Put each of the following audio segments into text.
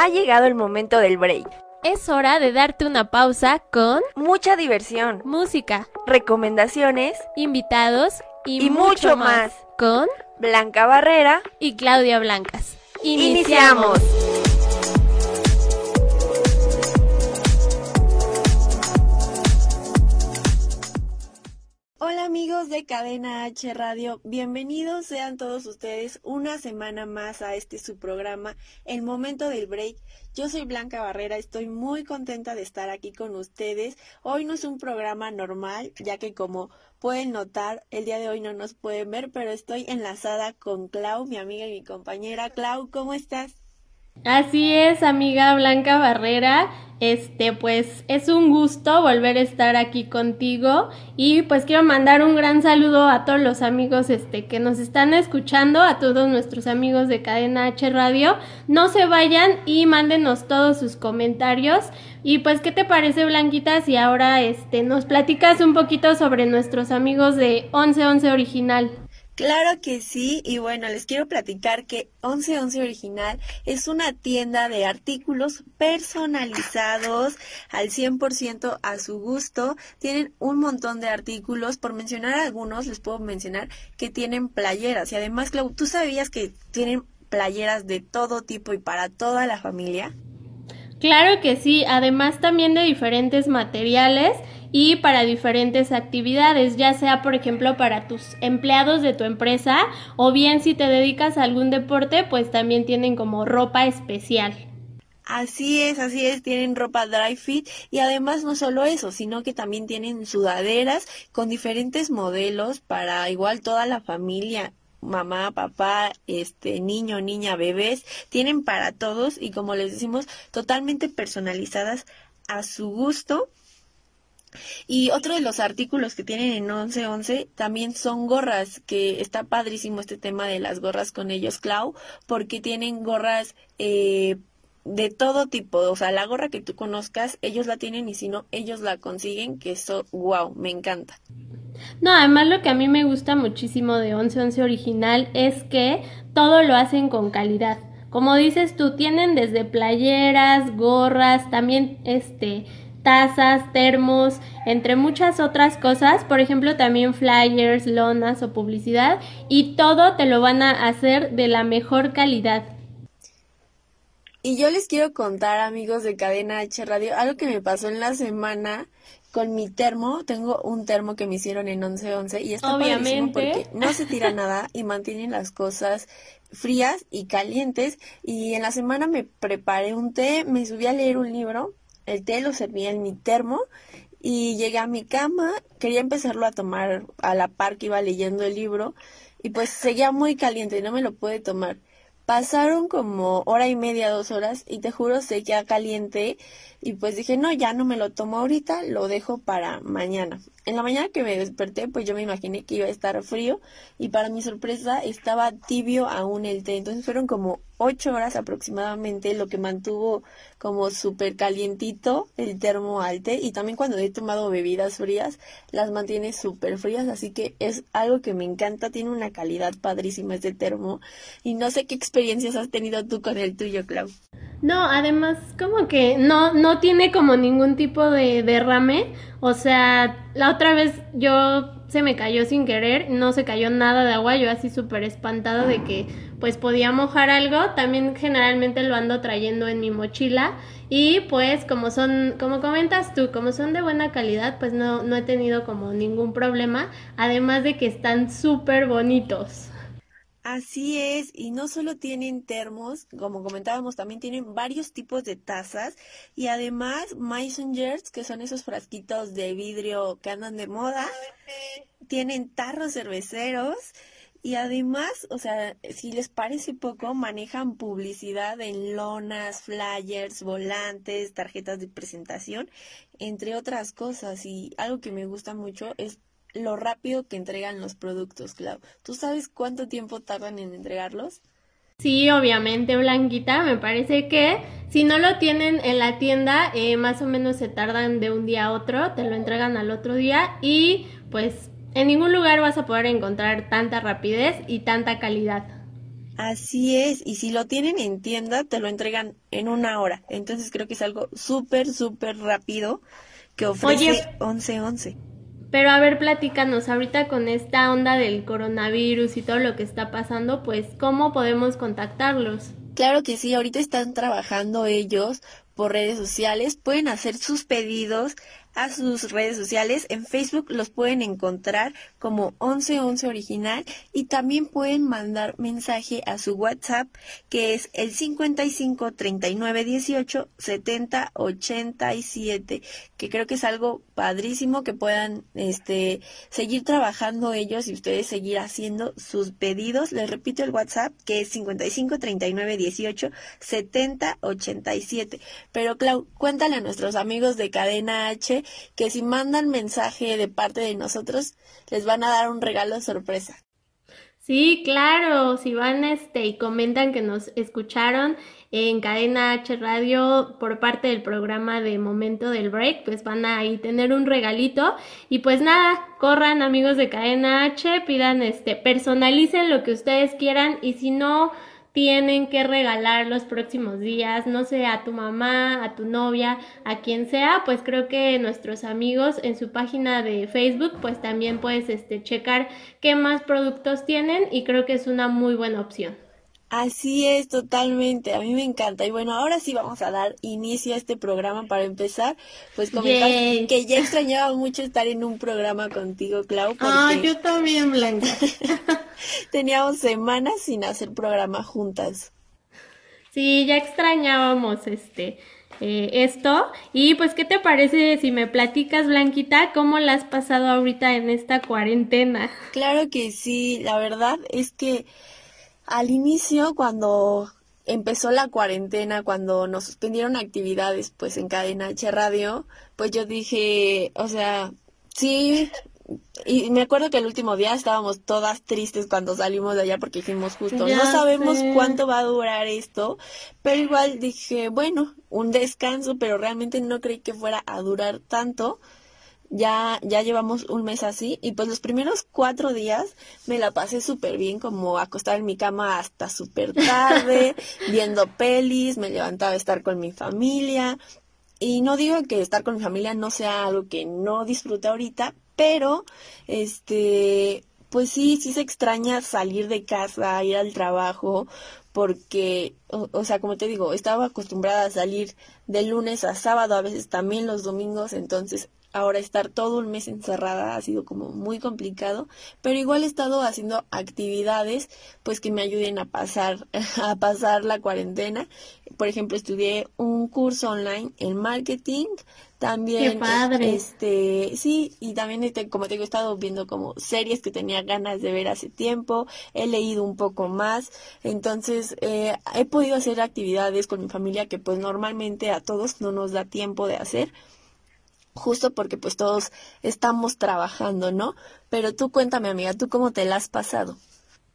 Ha llegado el momento del break. Es hora de darte una pausa con mucha diversión, música, recomendaciones, invitados y, y mucho más. con Blanca Barrera y Claudia Blancas. Iniciamos. Amigos de Cadena H Radio, bienvenidos sean todos ustedes una semana más a este su programa, El Momento del Break. Yo soy Blanca Barrera, estoy muy contenta de estar aquí con ustedes. Hoy no es un programa normal, ya que como pueden notar, el día de hoy no nos pueden ver, pero estoy enlazada con Clau, mi amiga y mi compañera. Clau, ¿cómo estás? Así es, amiga Blanca Barrera. Este, pues es un gusto volver a estar aquí contigo y pues quiero mandar un gran saludo a todos los amigos este que nos están escuchando, a todos nuestros amigos de Cadena H Radio. No se vayan y mándenos todos sus comentarios. Y pues ¿qué te parece Blanquita si ahora este nos platicas un poquito sobre nuestros amigos de 1111 original? Claro que sí, y bueno, les quiero platicar que 1111 Original es una tienda de artículos personalizados al 100% a su gusto. Tienen un montón de artículos, por mencionar algunos, les puedo mencionar que tienen playeras y además, Clau, ¿tú sabías que tienen playeras de todo tipo y para toda la familia? Claro que sí, además también de diferentes materiales y para diferentes actividades, ya sea por ejemplo para tus empleados de tu empresa o bien si te dedicas a algún deporte, pues también tienen como ropa especial. Así es, así es, tienen ropa dry fit y además no solo eso, sino que también tienen sudaderas con diferentes modelos para igual toda la familia mamá, papá, este niño, niña, bebés, tienen para todos y como les decimos, totalmente personalizadas a su gusto. Y otro de los artículos que tienen en 1111 también son gorras, que está padrísimo este tema de las gorras con ellos, Clau, porque tienen gorras eh, de todo tipo, o sea, la gorra que tú conozcas, ellos la tienen y si no, ellos la consiguen, que eso, wow, me encanta. No, además lo que a mí me gusta muchísimo de 1111 original es que todo lo hacen con calidad. Como dices tú, tienen desde playeras, gorras, también este tazas, termos, entre muchas otras cosas, por ejemplo también flyers, lonas o publicidad y todo te lo van a hacer de la mejor calidad. Y yo les quiero contar, amigos de Cadena H Radio, algo que me pasó en la semana con mi termo. Tengo un termo que me hicieron en 1111 y está Obviamente. porque no se tira nada y mantienen las cosas frías y calientes. Y en la semana me preparé un té, me subí a leer un libro, el té lo servía en mi termo y llegué a mi cama, quería empezarlo a tomar a la par que iba leyendo el libro y pues seguía muy caliente y no me lo pude tomar. Pasaron como hora y media, dos horas y te juro seguía caliente y pues dije, no, ya no me lo tomo ahorita, lo dejo para mañana. En la mañana que me desperté, pues yo me imaginé que iba a estar frío y para mi sorpresa estaba tibio aún el té. Entonces fueron como ocho horas aproximadamente lo que mantuvo como súper calientito el termo al té y también cuando he tomado bebidas frías las mantiene súper frías así que es algo que me encanta tiene una calidad padrísima este termo y no sé qué experiencias has tenido tú con el tuyo Clau No, además como que no, no tiene como ningún tipo de derrame. O sea, la otra vez yo se me cayó sin querer, no se cayó nada de agua, yo así súper espantada de que pues podía mojar algo. También generalmente lo ando trayendo en mi mochila. Y pues como son, como comentas tú, como son de buena calidad, pues no, no he tenido como ningún problema. Además de que están súper bonitos. Así es, y no solo tienen termos, como comentábamos, también tienen varios tipos de tazas y además jars, que son esos frasquitos de vidrio que andan de moda, tienen tarros cerveceros Y además, o sea, si les parece poco, manejan publicidad en lonas, flyers, volantes, tarjetas de presentación, entre otras cosas. Y algo que me gusta mucho es lo rápido que entregan los productos, Clau. ¿Tú sabes cuánto tiempo tardan en entregarlos? Sí, obviamente, Blanquita. Me parece que si no lo tienen en la tienda, eh, más o menos se tardan de un día a otro, te lo entregan al otro día y pues en ningún lugar vas a poder encontrar tanta rapidez y tanta calidad. Así es, y si lo tienen en tienda, te lo entregan en una hora. Entonces creo que es algo súper, súper rápido que ofrece Oye, 1111. Pero a ver, platícanos, ahorita con esta onda del coronavirus y todo lo que está pasando, pues, ¿cómo podemos contactarlos? Claro que sí, ahorita están trabajando ellos por redes sociales, pueden hacer sus pedidos a sus redes sociales. En Facebook los pueden encontrar como 1111 original y también pueden mandar mensaje a su WhatsApp que es el 55 39 18 70 87 que creo que es algo padrísimo que puedan este seguir trabajando ellos y ustedes seguir haciendo sus pedidos. Les repito el WhatsApp que es 55 39 18 70 87. Pero Clau, cuéntale a nuestros amigos de Cadena H que si mandan mensaje de parte de nosotros, les van a dar un regalo sorpresa. Sí, claro, si van este y comentan que nos escucharon en Cadena H Radio por parte del programa de Momento del Break, pues van a ahí tener un regalito y pues nada, corran amigos de Cadena H, pidan este, personalicen lo que ustedes quieran y si no tienen que regalar los próximos días, no sé, a tu mamá, a tu novia, a quien sea, pues creo que nuestros amigos en su página de Facebook, pues también puedes este, checar qué más productos tienen y creo que es una muy buena opción. Así es, totalmente. A mí me encanta. Y bueno, ahora sí vamos a dar inicio a este programa para empezar. Pues comentar que ya extrañaba mucho estar en un programa contigo, Clau. Ah, yo también, Blanca. teníamos semanas sin hacer programa juntas. Sí, ya extrañábamos este eh, esto. Y pues, ¿qué te parece si me platicas, Blanquita, cómo la has pasado ahorita en esta cuarentena? Claro que sí. La verdad es que al inicio, cuando empezó la cuarentena, cuando nos suspendieron actividades, pues en Cadena H Radio, pues yo dije, o sea, sí, y me acuerdo que el último día estábamos todas tristes cuando salimos de allá porque dijimos justo, no sabemos cuánto va a durar esto, pero igual dije, bueno, un descanso, pero realmente no creí que fuera a durar tanto ya, ya llevamos un mes así y pues los primeros cuatro días me la pasé súper bien, como acostar en mi cama hasta súper tarde, viendo pelis, me levantaba a estar con mi familia. Y no digo que estar con mi familia no sea algo que no disfrute ahorita, pero este, pues sí, sí se extraña salir de casa, ir al trabajo, porque, o, o, sea, como te digo, estaba acostumbrada a salir de lunes a sábado, a veces también los domingos, entonces ahora estar todo un mes encerrada ha sido como muy complicado, pero igual he estado haciendo actividades pues que me ayuden a pasar a pasar la cuarentena. Por ejemplo, estudié un curso online en marketing, también Qué padre. este sí, y también este, como te digo, he estado viendo como series que tenía ganas de ver hace tiempo, he leído un poco más, entonces eh, he podido hacer actividades con mi familia que pues normalmente a todos no nos da tiempo de hacer justo porque pues todos estamos trabajando, ¿no? Pero tú cuéntame, amiga, ¿tú cómo te la has pasado?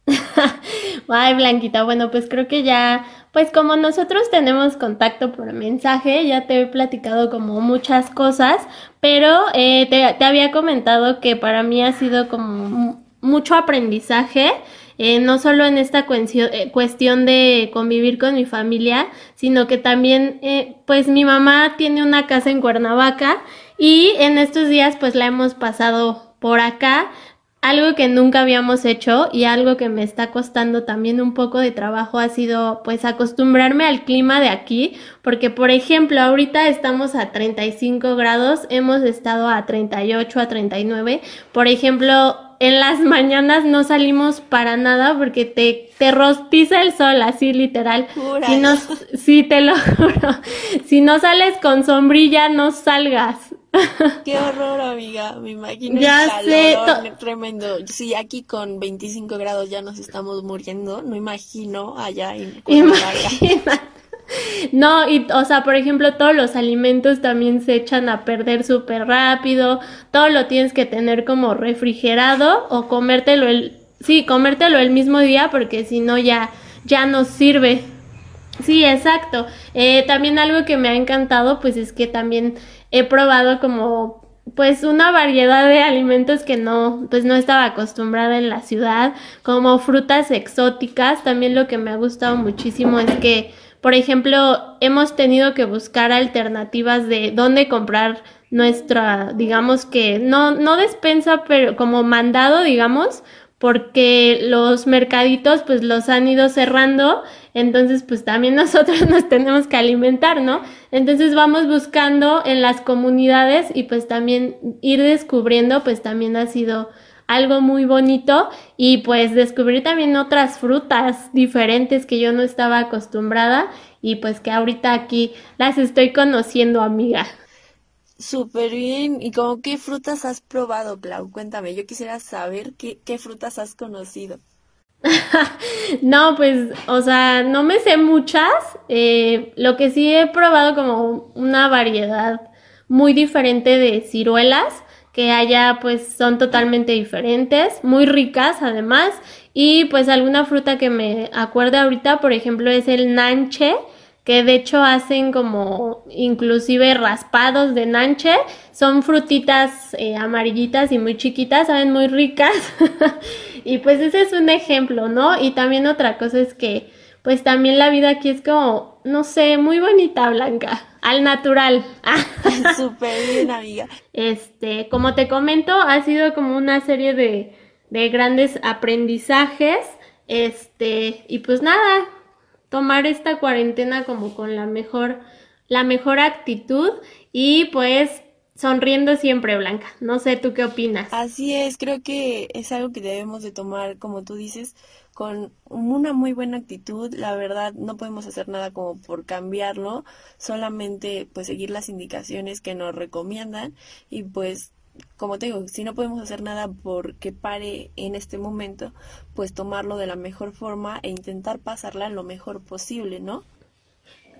Ay, Blanquita, bueno, pues creo que ya, pues como nosotros tenemos contacto por mensaje, ya te he platicado como muchas cosas, pero eh, te, te había comentado que para mí ha sido como mucho aprendizaje. Eh, no solo en esta eh, cuestión de convivir con mi familia, sino que también, eh, pues mi mamá tiene una casa en Cuernavaca y en estos días pues la hemos pasado por acá, algo que nunca habíamos hecho y algo que me está costando también un poco de trabajo ha sido pues acostumbrarme al clima de aquí, porque por ejemplo ahorita estamos a 35 grados, hemos estado a 38, a 39, por ejemplo en las mañanas no salimos para nada porque te, te rostiza el sol, así literal. Si no, sí, te lo juro. Si no sales con sombrilla, no salgas. Qué horror, amiga. Me imagino Ya el sé, calorón tremendo. Sí, aquí con 25 grados ya nos estamos muriendo. No imagino allá en Cuernavaca. No, y o sea, por ejemplo, todos los alimentos también se echan a perder súper rápido, todo lo tienes que tener como refrigerado o comértelo el, sí, comértelo el mismo día porque si no ya, ya no sirve. Sí, exacto. Eh, también algo que me ha encantado, pues es que también he probado como pues una variedad de alimentos que no, pues no estaba acostumbrada en la ciudad, como frutas exóticas. También lo que me ha gustado muchísimo es que por ejemplo, hemos tenido que buscar alternativas de dónde comprar nuestra, digamos que, no, no despensa, pero como mandado, digamos, porque los mercaditos pues los han ido cerrando, entonces pues también nosotros nos tenemos que alimentar, ¿no? Entonces vamos buscando en las comunidades y pues también ir descubriendo pues también ha sido algo muy bonito y pues descubrir también otras frutas diferentes que yo no estaba acostumbrada y pues que ahorita aquí las estoy conociendo, amiga. Súper bien. ¿Y como qué frutas has probado, Clau? Cuéntame, yo quisiera saber qué, qué frutas has conocido. no, pues, o sea, no me sé muchas. Eh, lo que sí he probado como una variedad muy diferente de ciruelas que allá pues son totalmente diferentes, muy ricas además, y pues alguna fruta que me acuerde ahorita, por ejemplo, es el nanche, que de hecho hacen como inclusive raspados de nanche, son frutitas eh, amarillitas y muy chiquitas, saben muy ricas, y pues ese es un ejemplo, ¿no? Y también otra cosa es que pues también la vida aquí es como, no sé, muy bonita, Blanca, al natural. Súper bien, amiga. Este, como te comento, ha sido como una serie de, de grandes aprendizajes, este, y pues nada, tomar esta cuarentena como con la mejor, la mejor actitud y pues sonriendo siempre, Blanca. No sé, ¿tú qué opinas? Así es, creo que es algo que debemos de tomar, como tú dices, con una muy buena actitud, la verdad no podemos hacer nada como por cambiarlo, solamente pues seguir las indicaciones que nos recomiendan y pues como te digo, si no podemos hacer nada porque pare en este momento, pues tomarlo de la mejor forma e intentar pasarla lo mejor posible, ¿no?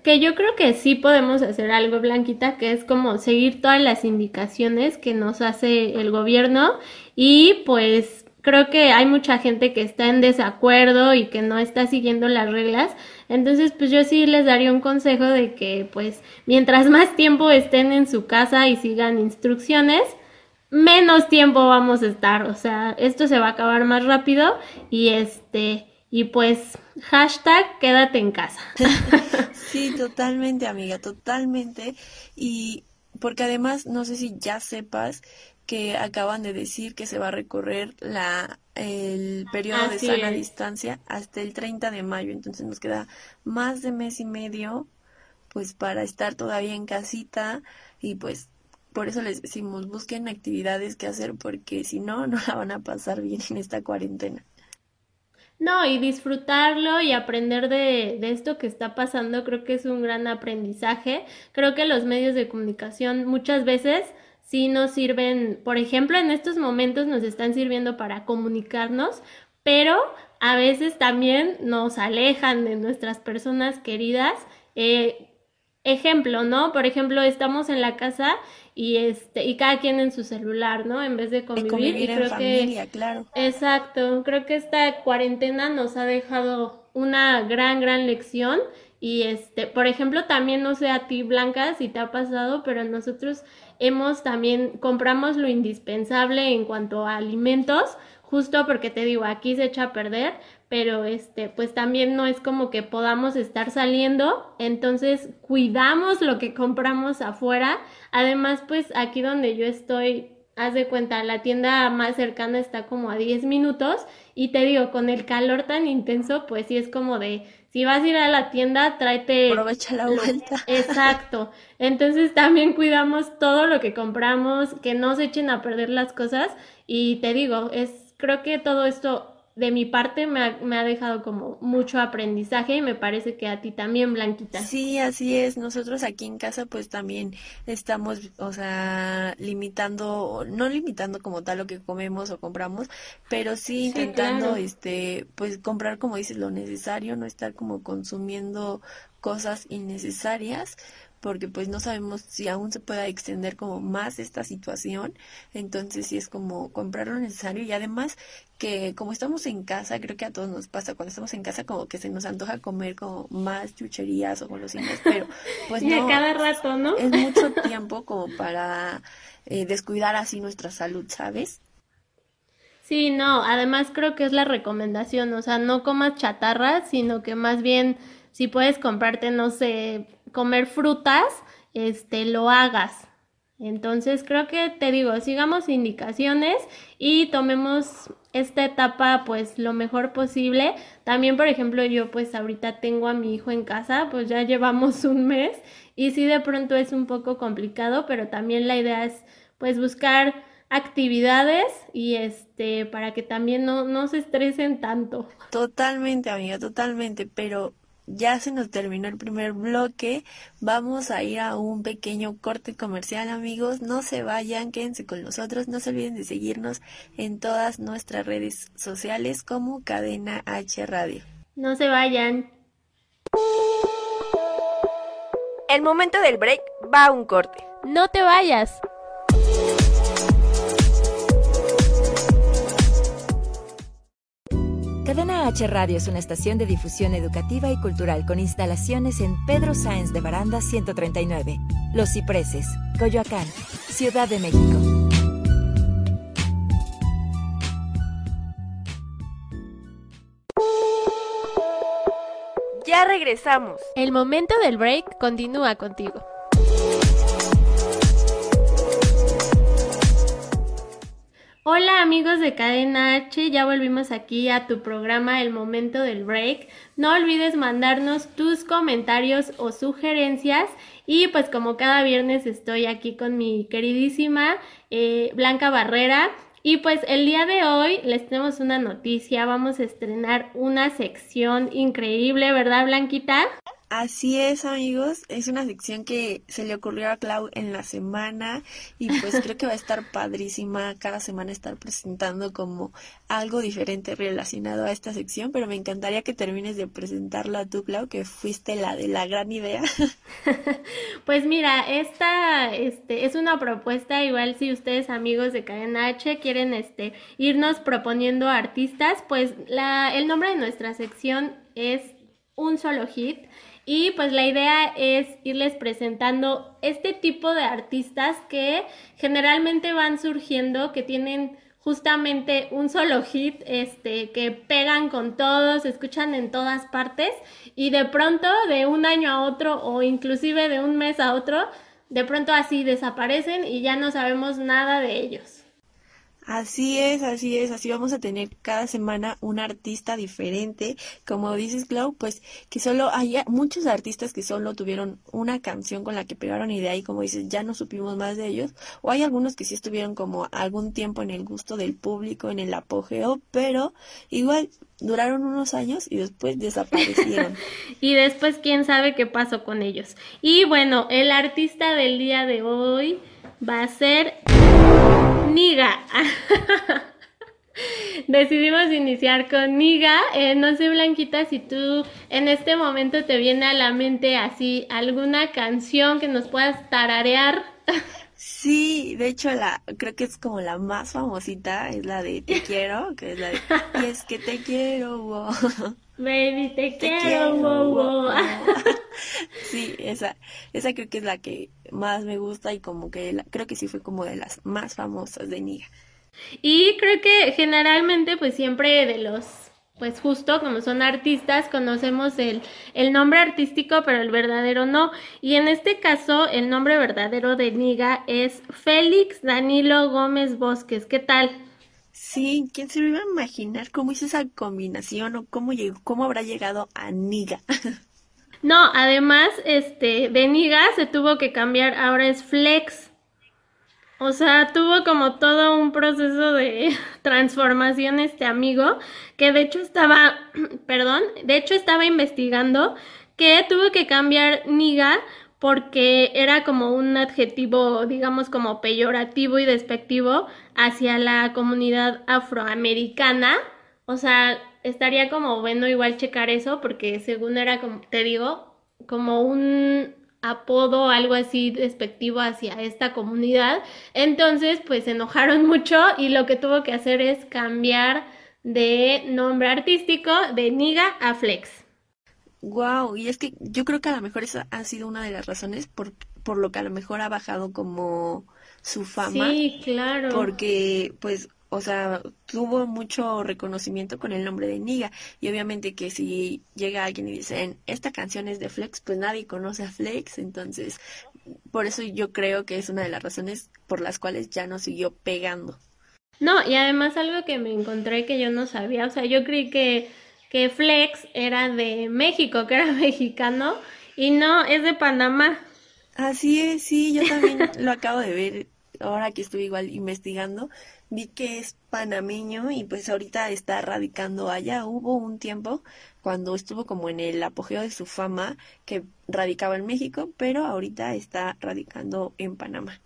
Que yo creo que sí podemos hacer algo, Blanquita, que es como seguir todas las indicaciones que nos hace el gobierno y pues creo que hay mucha gente que está en desacuerdo y que no está siguiendo las reglas. Entonces, pues yo sí les daría un consejo de que, pues, mientras más tiempo estén en su casa y sigan instrucciones, menos tiempo vamos a estar. O sea, esto se va a acabar más rápido y este, y pues, hashtag quédate en casa. sí, totalmente, amiga, totalmente. Y porque además, no sé si ya sepas que acaban de decir que se va a recorrer la, el periodo de sana distancia hasta el 30 de mayo. Entonces nos queda más de mes y medio pues para estar todavía en casita y pues por eso les decimos busquen actividades que hacer porque si no no la van a pasar bien en esta cuarentena. No, y disfrutarlo y aprender de, de, esto que está pasando creo que es un gran aprendizaje. Creo que los medios de comunicación muchas veces sí nos sirven, por ejemplo, en estos momentos nos están sirviendo para comunicarnos, pero a veces también nos alejan de nuestras personas queridas. Eh, ejemplo, ¿no? Por ejemplo, estamos en la casa y este y cada quien en su celular, ¿no? En vez de convivir, y creo familia, claro. Exacto, creo que esta cuarentena nos ha dejado una gran gran lección y este, por ejemplo, también no sé a ti Blanca si te ha pasado, pero nosotros hemos también compramos lo indispensable en cuanto a alimentos, justo porque te digo, aquí se echa a perder, pero este, pues también no es como que podamos estar saliendo, entonces cuidamos lo que compramos afuera. Además, pues aquí donde yo estoy, haz de cuenta, la tienda más cercana está como a 10 minutos y te digo, con el calor tan intenso, pues sí es como de si vas a ir a la tienda, tráete. Aprovecha la vuelta. Exacto. Entonces también cuidamos todo lo que compramos, que no se echen a perder las cosas. Y te digo, es, creo que todo esto de mi parte me ha, me ha, dejado como mucho aprendizaje y me parece que a ti también, Blanquita. Sí, así es. Nosotros aquí en casa pues también estamos, o sea, limitando, no limitando como tal lo que comemos o compramos, pero sí intentando, este, pues comprar como dices lo necesario, no estar como consumiendo cosas innecesarias porque pues no sabemos si aún se pueda extender como más esta situación, entonces sí es como comprar lo necesario y además que como estamos en casa, creo que a todos nos pasa cuando estamos en casa como que se nos antoja comer como más chucherías o golosinas, pero pues y no. cada rato, ¿no? Es mucho tiempo como para eh, descuidar así nuestra salud, ¿sabes? Sí, no, además creo que es la recomendación, o sea, no comas chatarra, sino que más bien si puedes comprarte, no sé, comer frutas, este, lo hagas. Entonces creo que te digo, sigamos indicaciones y tomemos esta etapa pues lo mejor posible. También, por ejemplo, yo pues ahorita tengo a mi hijo en casa, pues ya llevamos un mes y sí de pronto es un poco complicado, pero también la idea es pues buscar actividades y este para que también no, no se estresen tanto. Totalmente, amiga, totalmente, pero ya se nos terminó el primer bloque. Vamos a ir a un pequeño corte comercial, amigos. No se vayan, quédense con nosotros. No se olviden de seguirnos en todas nuestras redes sociales como Cadena H Radio. No se vayan. El momento del break va a un corte. No te vayas. Cadena H Radio es una estación de difusión educativa y cultural con instalaciones en Pedro Sáenz de Baranda 139, Los Cipreses, Coyoacán, Ciudad de México. Ya regresamos. El momento del break continúa contigo. Hola amigos de Cadena H, ya volvimos aquí a tu programa El Momento del Break. No olvides mandarnos tus comentarios o sugerencias y pues como cada viernes estoy aquí con mi queridísima eh, Blanca Barrera y pues el día de hoy les tenemos una noticia, vamos a estrenar una sección increíble, ¿verdad Blanquita? Así es, amigos. Es una sección que se le ocurrió a Clau en la semana y pues creo que va a estar padrísima cada semana estar presentando como algo diferente relacionado a esta sección, pero me encantaría que termines de presentarla tú, Clau, que fuiste la de la gran idea. pues mira, esta este, es una propuesta, igual si ustedes amigos de Cadena H quieren este, irnos proponiendo artistas, pues la, el nombre de nuestra sección es Un Solo Hit. Y pues la idea es irles presentando este tipo de artistas que generalmente van surgiendo, que tienen justamente un solo hit, este, que pegan con todos, escuchan en todas partes y de pronto de un año a otro o inclusive de un mes a otro, de pronto así desaparecen y ya no sabemos nada de ellos. Así es, así es, así vamos a tener cada semana un artista diferente, como dices Clau, pues que solo hay muchos artistas que solo tuvieron una canción con la que pegaron y de ahí, como dices, ya no supimos más de ellos, o hay algunos que sí estuvieron como algún tiempo en el gusto del público, en el apogeo, pero igual duraron unos años y después desaparecieron. y después quién sabe qué pasó con ellos. Y bueno, el artista del día de hoy va a ser Niga. Decidimos iniciar con Niga. Eh, no sé, Blanquita, si tú en este momento te viene a la mente así alguna canción que nos puedas tararear. Sí, de hecho la creo que es como la más famosita, es la de Te quiero, que es la de Y es que te quiero, wow. Baby, te, quiero, wow, wow. sí, esa esa creo que es la que más me gusta y como que creo que sí fue como de las más famosas de Niga. Y creo que generalmente pues siempre de los pues justo como son artistas, conocemos el, el, nombre artístico, pero el verdadero no. Y en este caso, el nombre verdadero de Niga es Félix Danilo Gómez Bosques. ¿Qué tal? Sí, ¿quién se iba a imaginar cómo hizo esa combinación o cómo llegó, cómo habrá llegado a Niga? no, además, este, de Niga se tuvo que cambiar, ahora es Flex. O sea, tuvo como todo un proceso de transformación este amigo, que de hecho estaba, perdón, de hecho estaba investigando que tuvo que cambiar niga porque era como un adjetivo, digamos, como peyorativo y despectivo hacia la comunidad afroamericana. O sea, estaría como bueno igual checar eso porque según era como, te digo, como un apodo, algo así despectivo hacia esta comunidad. Entonces, pues se enojaron mucho y lo que tuvo que hacer es cambiar de nombre artístico de Niga a Flex. Wow, y es que yo creo que a lo mejor esa ha sido una de las razones por, por lo que a lo mejor ha bajado como su fama. Sí, claro. Porque, pues, o sea, tuvo mucho reconocimiento con el nombre de Niga. Y obviamente que si llega alguien y dice, esta canción es de Flex, pues nadie conoce a Flex. Entonces, por eso yo creo que es una de las razones por las cuales ya no siguió pegando. No, y además algo que me encontré que yo no sabía, o sea, yo creí que que Flex era de México, que era mexicano, y no, es de Panamá. Así es, sí, yo también lo acabo de ver ahora que estuve igual investigando, vi que es panameño y pues ahorita está radicando allá. Hubo un tiempo cuando estuvo como en el apogeo de su fama que radicaba en México, pero ahorita está radicando en Panamá.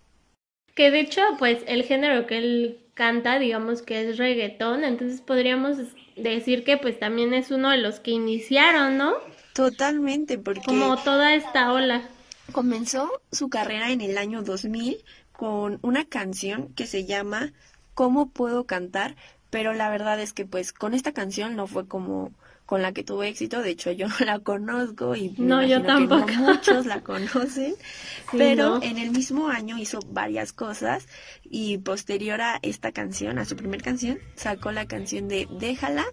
Que de hecho, pues el género que él canta, digamos que es reggaetón, entonces podríamos decir que pues también es uno de los que iniciaron, ¿no? Totalmente, porque... Como toda esta ola. Comenzó su carrera en el año 2000 con una canción que se llama ¿Cómo puedo cantar? Pero la verdad es que pues con esta canción no fue como con la que tuvo éxito, de hecho yo no la conozco y no, yo tampoco. Que muchos la conocen, pero en el mismo año hizo varias cosas y posterior a esta canción, a su primer canción, sacó la canción de Déjala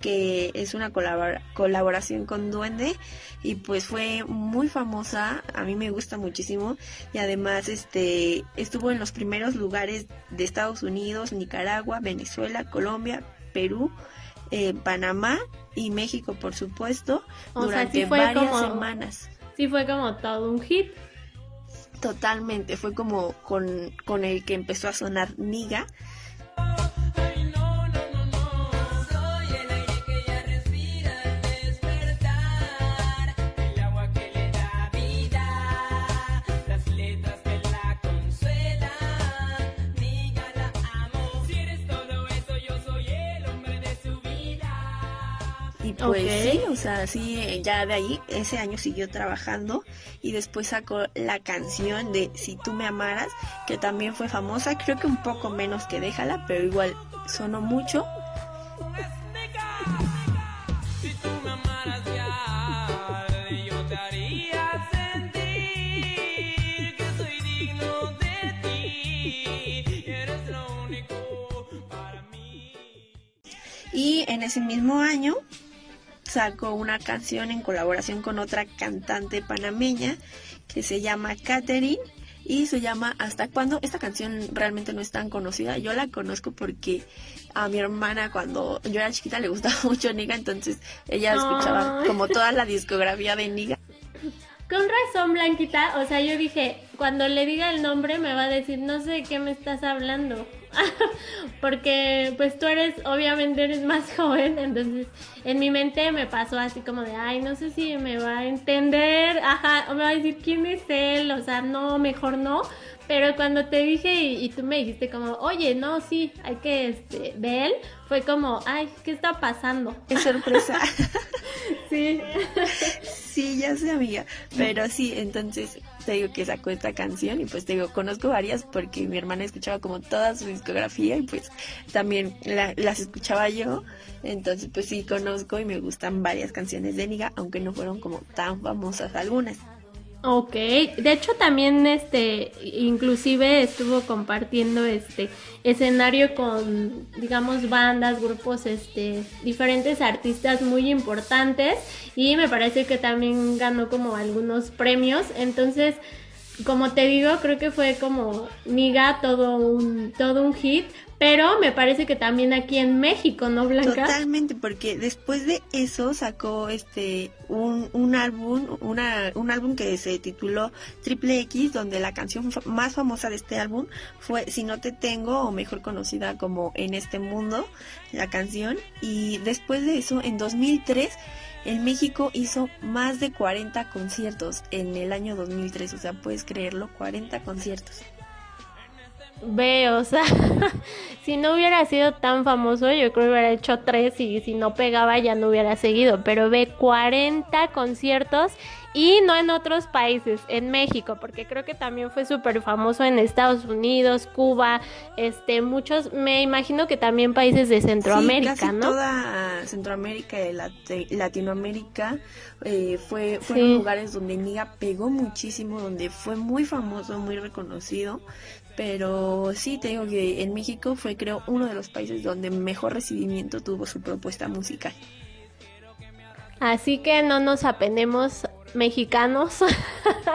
que es una colaboración con Duende y pues fue muy famosa, a mí me gusta muchísimo y además este estuvo en los primeros lugares de Estados Unidos, Nicaragua, Venezuela, Colombia, Perú, eh, Panamá y México, por supuesto, durante varias semanas. Sí, fue como todo un hit. Totalmente, fue como con, con el que empezó a sonar Niga pues sí, o sea, sí, ya de ahí, ese año siguió trabajando y después sacó la canción de Si tú me amaras, que también fue famosa, creo que un poco menos que Déjala, pero igual sonó mucho. Y en ese mismo año sacó una canción en colaboración con otra cantante panameña que se llama Katherine y se llama Hasta cuándo. Esta canción realmente no es tan conocida. Yo la conozco porque a mi hermana cuando yo era chiquita le gustaba mucho Niga, entonces ella escuchaba como toda la discografía de Niga. Con razón, Blanquita. O sea, yo dije, cuando le diga el nombre me va a decir, no sé de qué me estás hablando. Porque pues tú eres, obviamente eres más joven, entonces en mi mente me pasó así como de, ay, no sé si me va a entender, ajá, o me va a decir quién es él, o sea, no, mejor no. Pero cuando te dije y, tú me dijiste como, oye, no, sí, hay que, este, él, fue como, ay, ¿qué está pasando? Es sorpresa. sí. sí, ya sé, amiga. Pero sí, entonces te digo que sacó esta canción y pues te digo, conozco varias porque mi hermana escuchaba como toda su discografía y pues también las escuchaba yo. Entonces pues sí, conozco y me gustan varias canciones de Niga, aunque no fueron como tan famosas algunas. Ok, de hecho también este, inclusive estuvo compartiendo este escenario con, digamos, bandas, grupos, este, diferentes artistas muy importantes y me parece que también ganó como algunos premios, entonces, como te digo, creo que fue como Niga todo un, todo un hit, pero me parece que también aquí en México, ¿no, Blanca? Totalmente, porque después de eso sacó este un, un álbum, una, un álbum que se tituló Triple X, donde la canción más famosa de este álbum fue Si no te tengo, o mejor conocida como En este mundo, la canción. Y después de eso, en 2003, en México hizo más de 40 conciertos en el año 2003, o sea, puedes creerlo, 40 conciertos. Ve, o sea, si no hubiera sido tan famoso, yo creo que hubiera hecho tres y si no pegaba ya no hubiera seguido, pero ve 40 conciertos y no en otros países, en México, porque creo que también fue súper famoso en Estados Unidos, Cuba, este, muchos, me imagino que también países de Centroamérica, sí, casi ¿no? Toda Centroamérica y Latinoamérica eh, fue, fueron lugares donde Niga pegó muchísimo, donde fue muy famoso, muy reconocido. Pero sí, te digo que en México fue creo uno de los países donde mejor recibimiento tuvo su propuesta musical. Así que no nos apenemos mexicanos.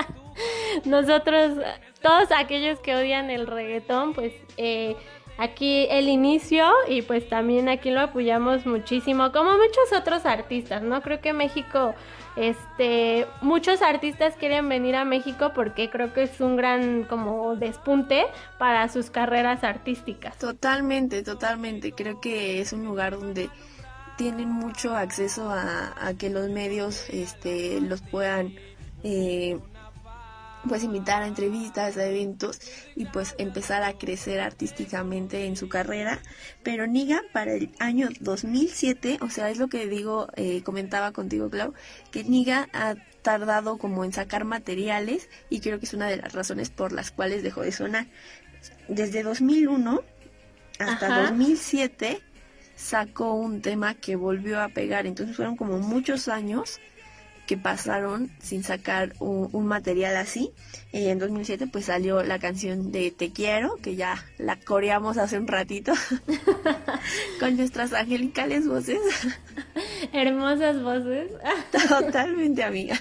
Nosotros, todos aquellos que odian el reggaetón, pues eh, aquí el inicio y pues también aquí lo apoyamos muchísimo, como muchos otros artistas, ¿no? Creo que México, este, muchos artistas quieren venir a México porque creo que es un gran como despunte para sus carreras artísticas. Totalmente, totalmente. Creo que es un lugar donde tienen mucho acceso a, que los medios este, los puedan eh, pues invitar a entrevistas, a eventos y pues empezar a crecer artísticamente en su carrera. Pero Niga para el año 2007, o sea, es lo que digo, eh, comentaba contigo Clau, que Niga ha tardado como en sacar materiales y creo que es una de las razones por las cuales dejó de sonar. Desde 2001 hasta Ajá. 2007 sacó un tema que volvió a pegar. Entonces fueron como muchos años que pasaron sin sacar un, un material así. Y en 2007 pues salió la canción de Te Quiero, que ya la coreamos hace un ratito, con nuestras angelicales voces. Hermosas voces. Totalmente amiga.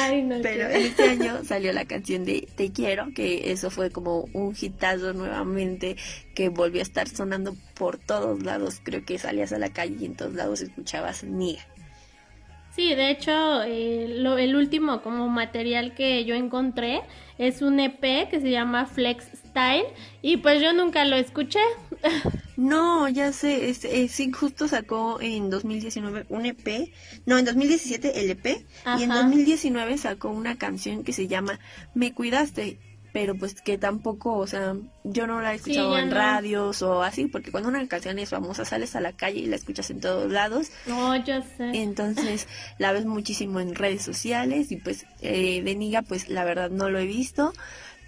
Ay, no Pero este año salió la canción de Te Quiero, que eso fue como un hitazo nuevamente, que volvió a estar sonando por todos lados. Creo que salías a la calle y en todos lados escuchabas Niga. Sí, de hecho, eh, lo, el último como material que yo encontré es un EP que se llama Flex Style y pues yo nunca lo escuché. No, ya sé, es, es, sí, justo sacó en 2019 un EP, no, en 2017 el EP y en Ajá. 2019 sacó una canción que se llama Me Cuidaste, pero pues que tampoco, o sea, yo no la he escuchado en no. radios o así, porque cuando una canción es famosa sales a la calle y la escuchas en todos lados, No, yo sé. entonces la ves muchísimo en redes sociales y pues eh, de Niga pues la verdad no lo he visto.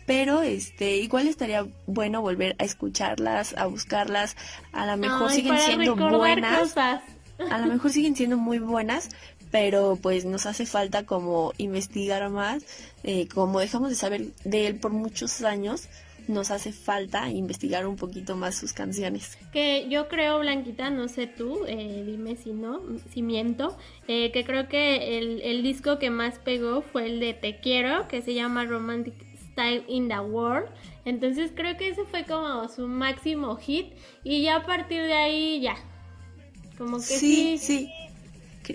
Pero este igual estaría bueno volver a escucharlas, a buscarlas, a lo mejor Ay, siguen siendo buenas, cosas. a lo mejor siguen siendo muy buenas, pero pues nos hace falta como investigar más, eh, como dejamos de saber de él por muchos años, nos hace falta investigar un poquito más sus canciones. Que yo creo, Blanquita, no sé tú, eh, dime si no, si miento, eh, que creo que el, el disco que más pegó fue el de Te Quiero, que se llama Romantic Style in the World. Entonces creo que ese fue como su máximo hit y ya a partir de ahí ya. Como que sí, sí. sí.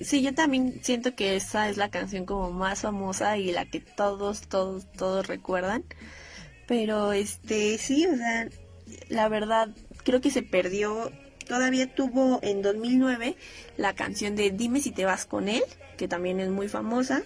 Sí, yo también siento que esa es la canción como más famosa y la que todos, todos, todos recuerdan. Pero este, sí, o sea, la verdad, creo que se perdió. Todavía tuvo en 2009 la canción de Dime si te vas con él, que también es muy famosa.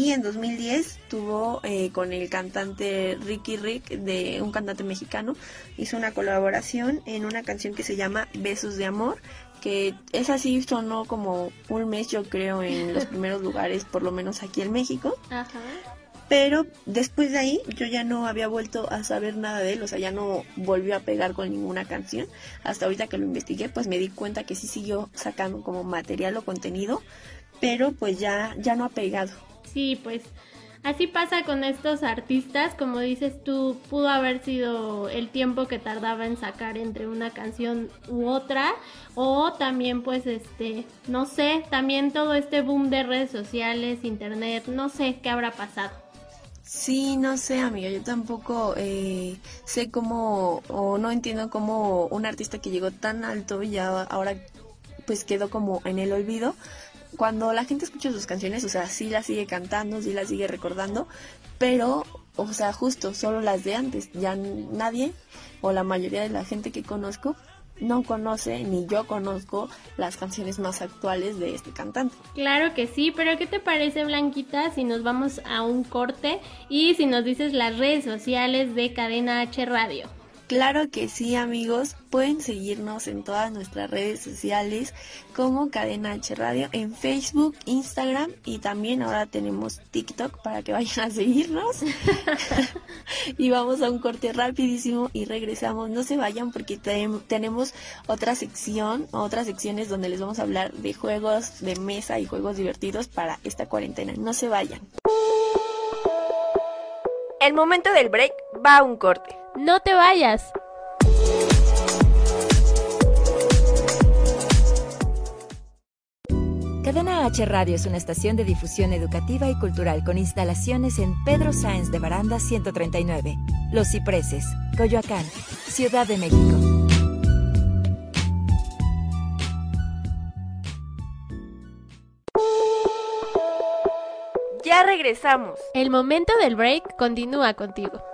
Y en 2010 tuvo eh, con el cantante Ricky Rick, de un cantante mexicano, hizo una colaboración en una canción que se llama Besos de Amor, que es así, sonó como un mes yo creo en los primeros lugares, por lo menos aquí en México. Ajá. Pero después de ahí yo ya no había vuelto a saber nada de él, o sea, ya no volvió a pegar con ninguna canción. Hasta ahorita que lo investigué, pues me di cuenta que sí siguió sacando como material o contenido, pero pues ya, ya no ha pegado. Sí, pues Así pasa con estos artistas, como dices tú, pudo haber sido el tiempo que tardaba en sacar entre una canción u otra, o también pues este, no sé, también todo este boom de redes sociales, internet, no sé qué habrá pasado. Sí, no sé, amiga, yo tampoco eh, sé cómo, o no entiendo cómo un artista que llegó tan alto y ya ahora pues quedó como en el olvido. Cuando la gente escucha sus canciones, o sea, sí las sigue cantando, sí las sigue recordando, pero, o sea, justo solo las de antes. Ya nadie, o la mayoría de la gente que conozco, no conoce ni yo conozco las canciones más actuales de este cantante. Claro que sí, pero ¿qué te parece Blanquita si nos vamos a un corte y si nos dices las redes sociales de Cadena H Radio? Claro que sí, amigos. Pueden seguirnos en todas nuestras redes sociales como Cadena H Radio en Facebook, Instagram y también ahora tenemos TikTok para que vayan a seguirnos. y vamos a un corte rapidísimo y regresamos. No se vayan porque tenemos otra sección, otras secciones donde les vamos a hablar de juegos de mesa y juegos divertidos para esta cuarentena. No se vayan. El momento del break va a un corte. No te vayas. Cadena H Radio es una estación de difusión educativa y cultural con instalaciones en Pedro Sáenz de Baranda 139, Los Cipreses, Coyoacán, Ciudad de México. Ya regresamos. El momento del break continúa contigo.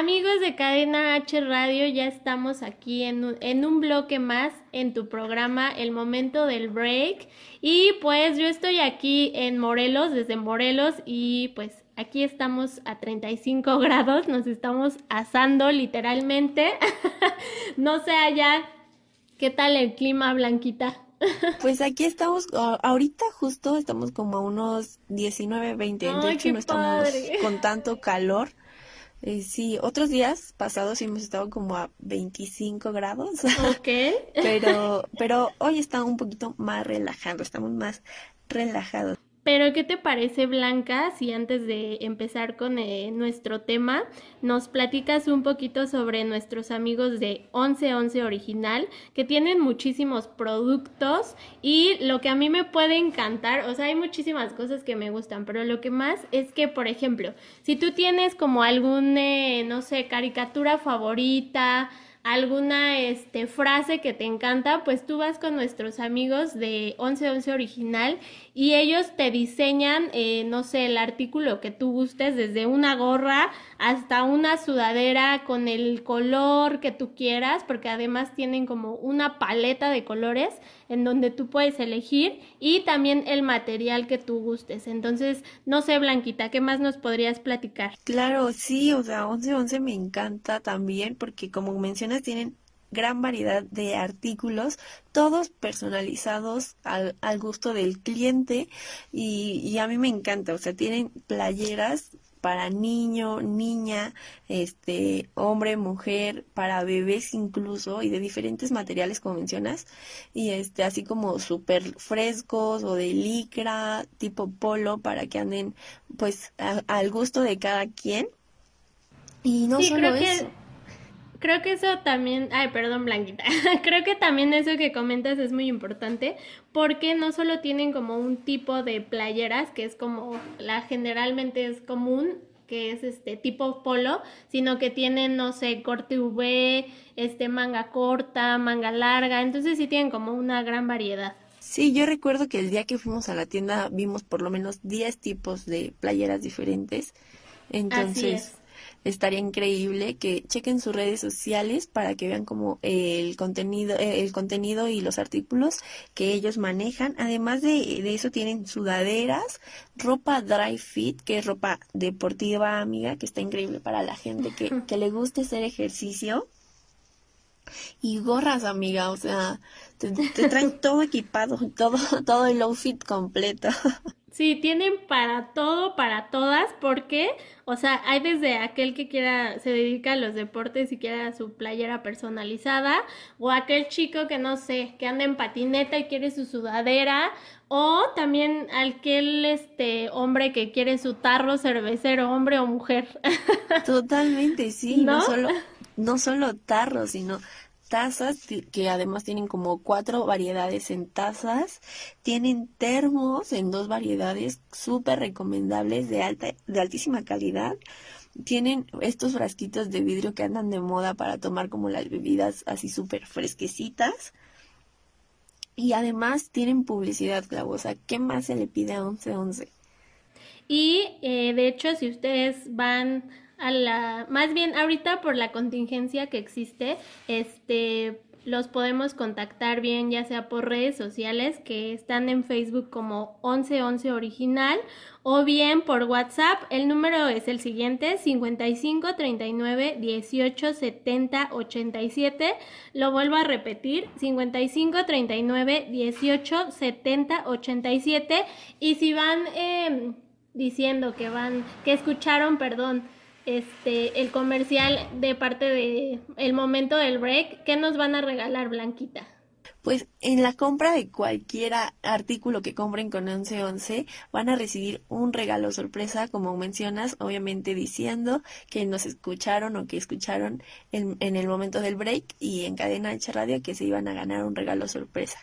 Amigos de Cadena H Radio, ya estamos aquí en un, en un, bloque más en tu programa El Momento del Break. Y pues yo estoy aquí en Morelos, desde Morelos, y pues aquí estamos a 35 grados, nos estamos asando literalmente. no sé allá, ¿qué tal el clima, Blanquita? Pues aquí estamos, ahorita justo estamos como a unos 19, 20, de hecho no estamos con tanto calor. Eh, sí, otros días pasados hemos estado como a 25 grados. Ok. pero, pero hoy está un poquito más relajado, estamos más relajados. Pero, ¿qué te parece, Blanca, si antes de empezar con eh, nuestro tema, nos platicas un poquito sobre nuestros amigos de 1111 Original, que tienen muchísimos productos y lo que a mí me puede encantar, o sea, hay muchísimas cosas que me gustan, pero lo que más es que, por ejemplo, si tú tienes como algún, eh, no sé, caricatura favorita, alguna este, frase que te encanta, pues tú vas con nuestros amigos de 1111 Original y ellos te diseñan, eh, no sé, el artículo que tú gustes, desde una gorra hasta una sudadera con el color que tú quieras, porque además tienen como una paleta de colores en donde tú puedes elegir y también el material que tú gustes. Entonces, no sé, Blanquita, ¿qué más nos podrías platicar? Claro, sí, o sea, 1111 me encanta también porque como mencionas tienen gran variedad de artículos, todos personalizados al, al gusto del cliente y, y, a mí me encanta, o sea, tienen playeras para niño, niña, este, hombre, mujer, para bebés incluso y de diferentes materiales como mencionas. Y este así como súper frescos o de licra, tipo polo para que anden pues al gusto de cada quien. Y no solo eso creo que eso también, ay, perdón, Blanquita, creo que también eso que comentas es muy importante porque no solo tienen como un tipo de playeras que es como la generalmente es común que es este tipo polo, sino que tienen, no sé, corte V, este manga corta, manga larga, entonces sí tienen como una gran variedad. Sí, yo recuerdo que el día que fuimos a la tienda vimos por lo menos 10 tipos de playeras diferentes. Entonces, estaría increíble que chequen sus redes sociales para que vean como el contenido eh, el contenido y los artículos que ellos manejan. Además de, de eso tienen sudaderas ropa dry fit que es ropa deportiva amiga que está increíble para la gente que, que le guste hacer ejercicio. Y gorras, amiga, o sea, te, te traen todo equipado, todo, todo el outfit completo. Sí, tienen para todo, para todas, porque, o sea, hay desde aquel que quiera, se dedica a los deportes y quiera su playera personalizada, o aquel chico que no sé, que anda en patineta y quiere su sudadera, o también aquel este hombre que quiere su tarro cervecero, hombre o mujer. Totalmente, sí, no, ¿No? solo, no solo tarros, sino tazas que además tienen como cuatro variedades en tazas, tienen termos en dos variedades súper recomendables de alta, de altísima calidad. Tienen estos frasquitos de vidrio que andan de moda para tomar como las bebidas así súper fresquecitas. Y además tienen publicidad, sea, ¿qué más se le pide a 1111? Y eh, de hecho, si ustedes van a la, más bien ahorita por la contingencia que existe, este, los podemos contactar bien, ya sea por redes sociales que están en Facebook como 1111 Original o bien por WhatsApp. El número es el siguiente: 55 39 18 70 87. Lo vuelvo a repetir: 55 39 18 70 87. Y si van eh, diciendo que van, que escucharon, perdón, este, el comercial de parte de el momento del break, ¿qué nos van a regalar, Blanquita? Pues en la compra de cualquier artículo que compren con 1111 van a recibir un regalo sorpresa, como mencionas, obviamente diciendo que nos escucharon o que escucharon en, en el momento del break y en Cadena H Radio que se iban a ganar un regalo sorpresa.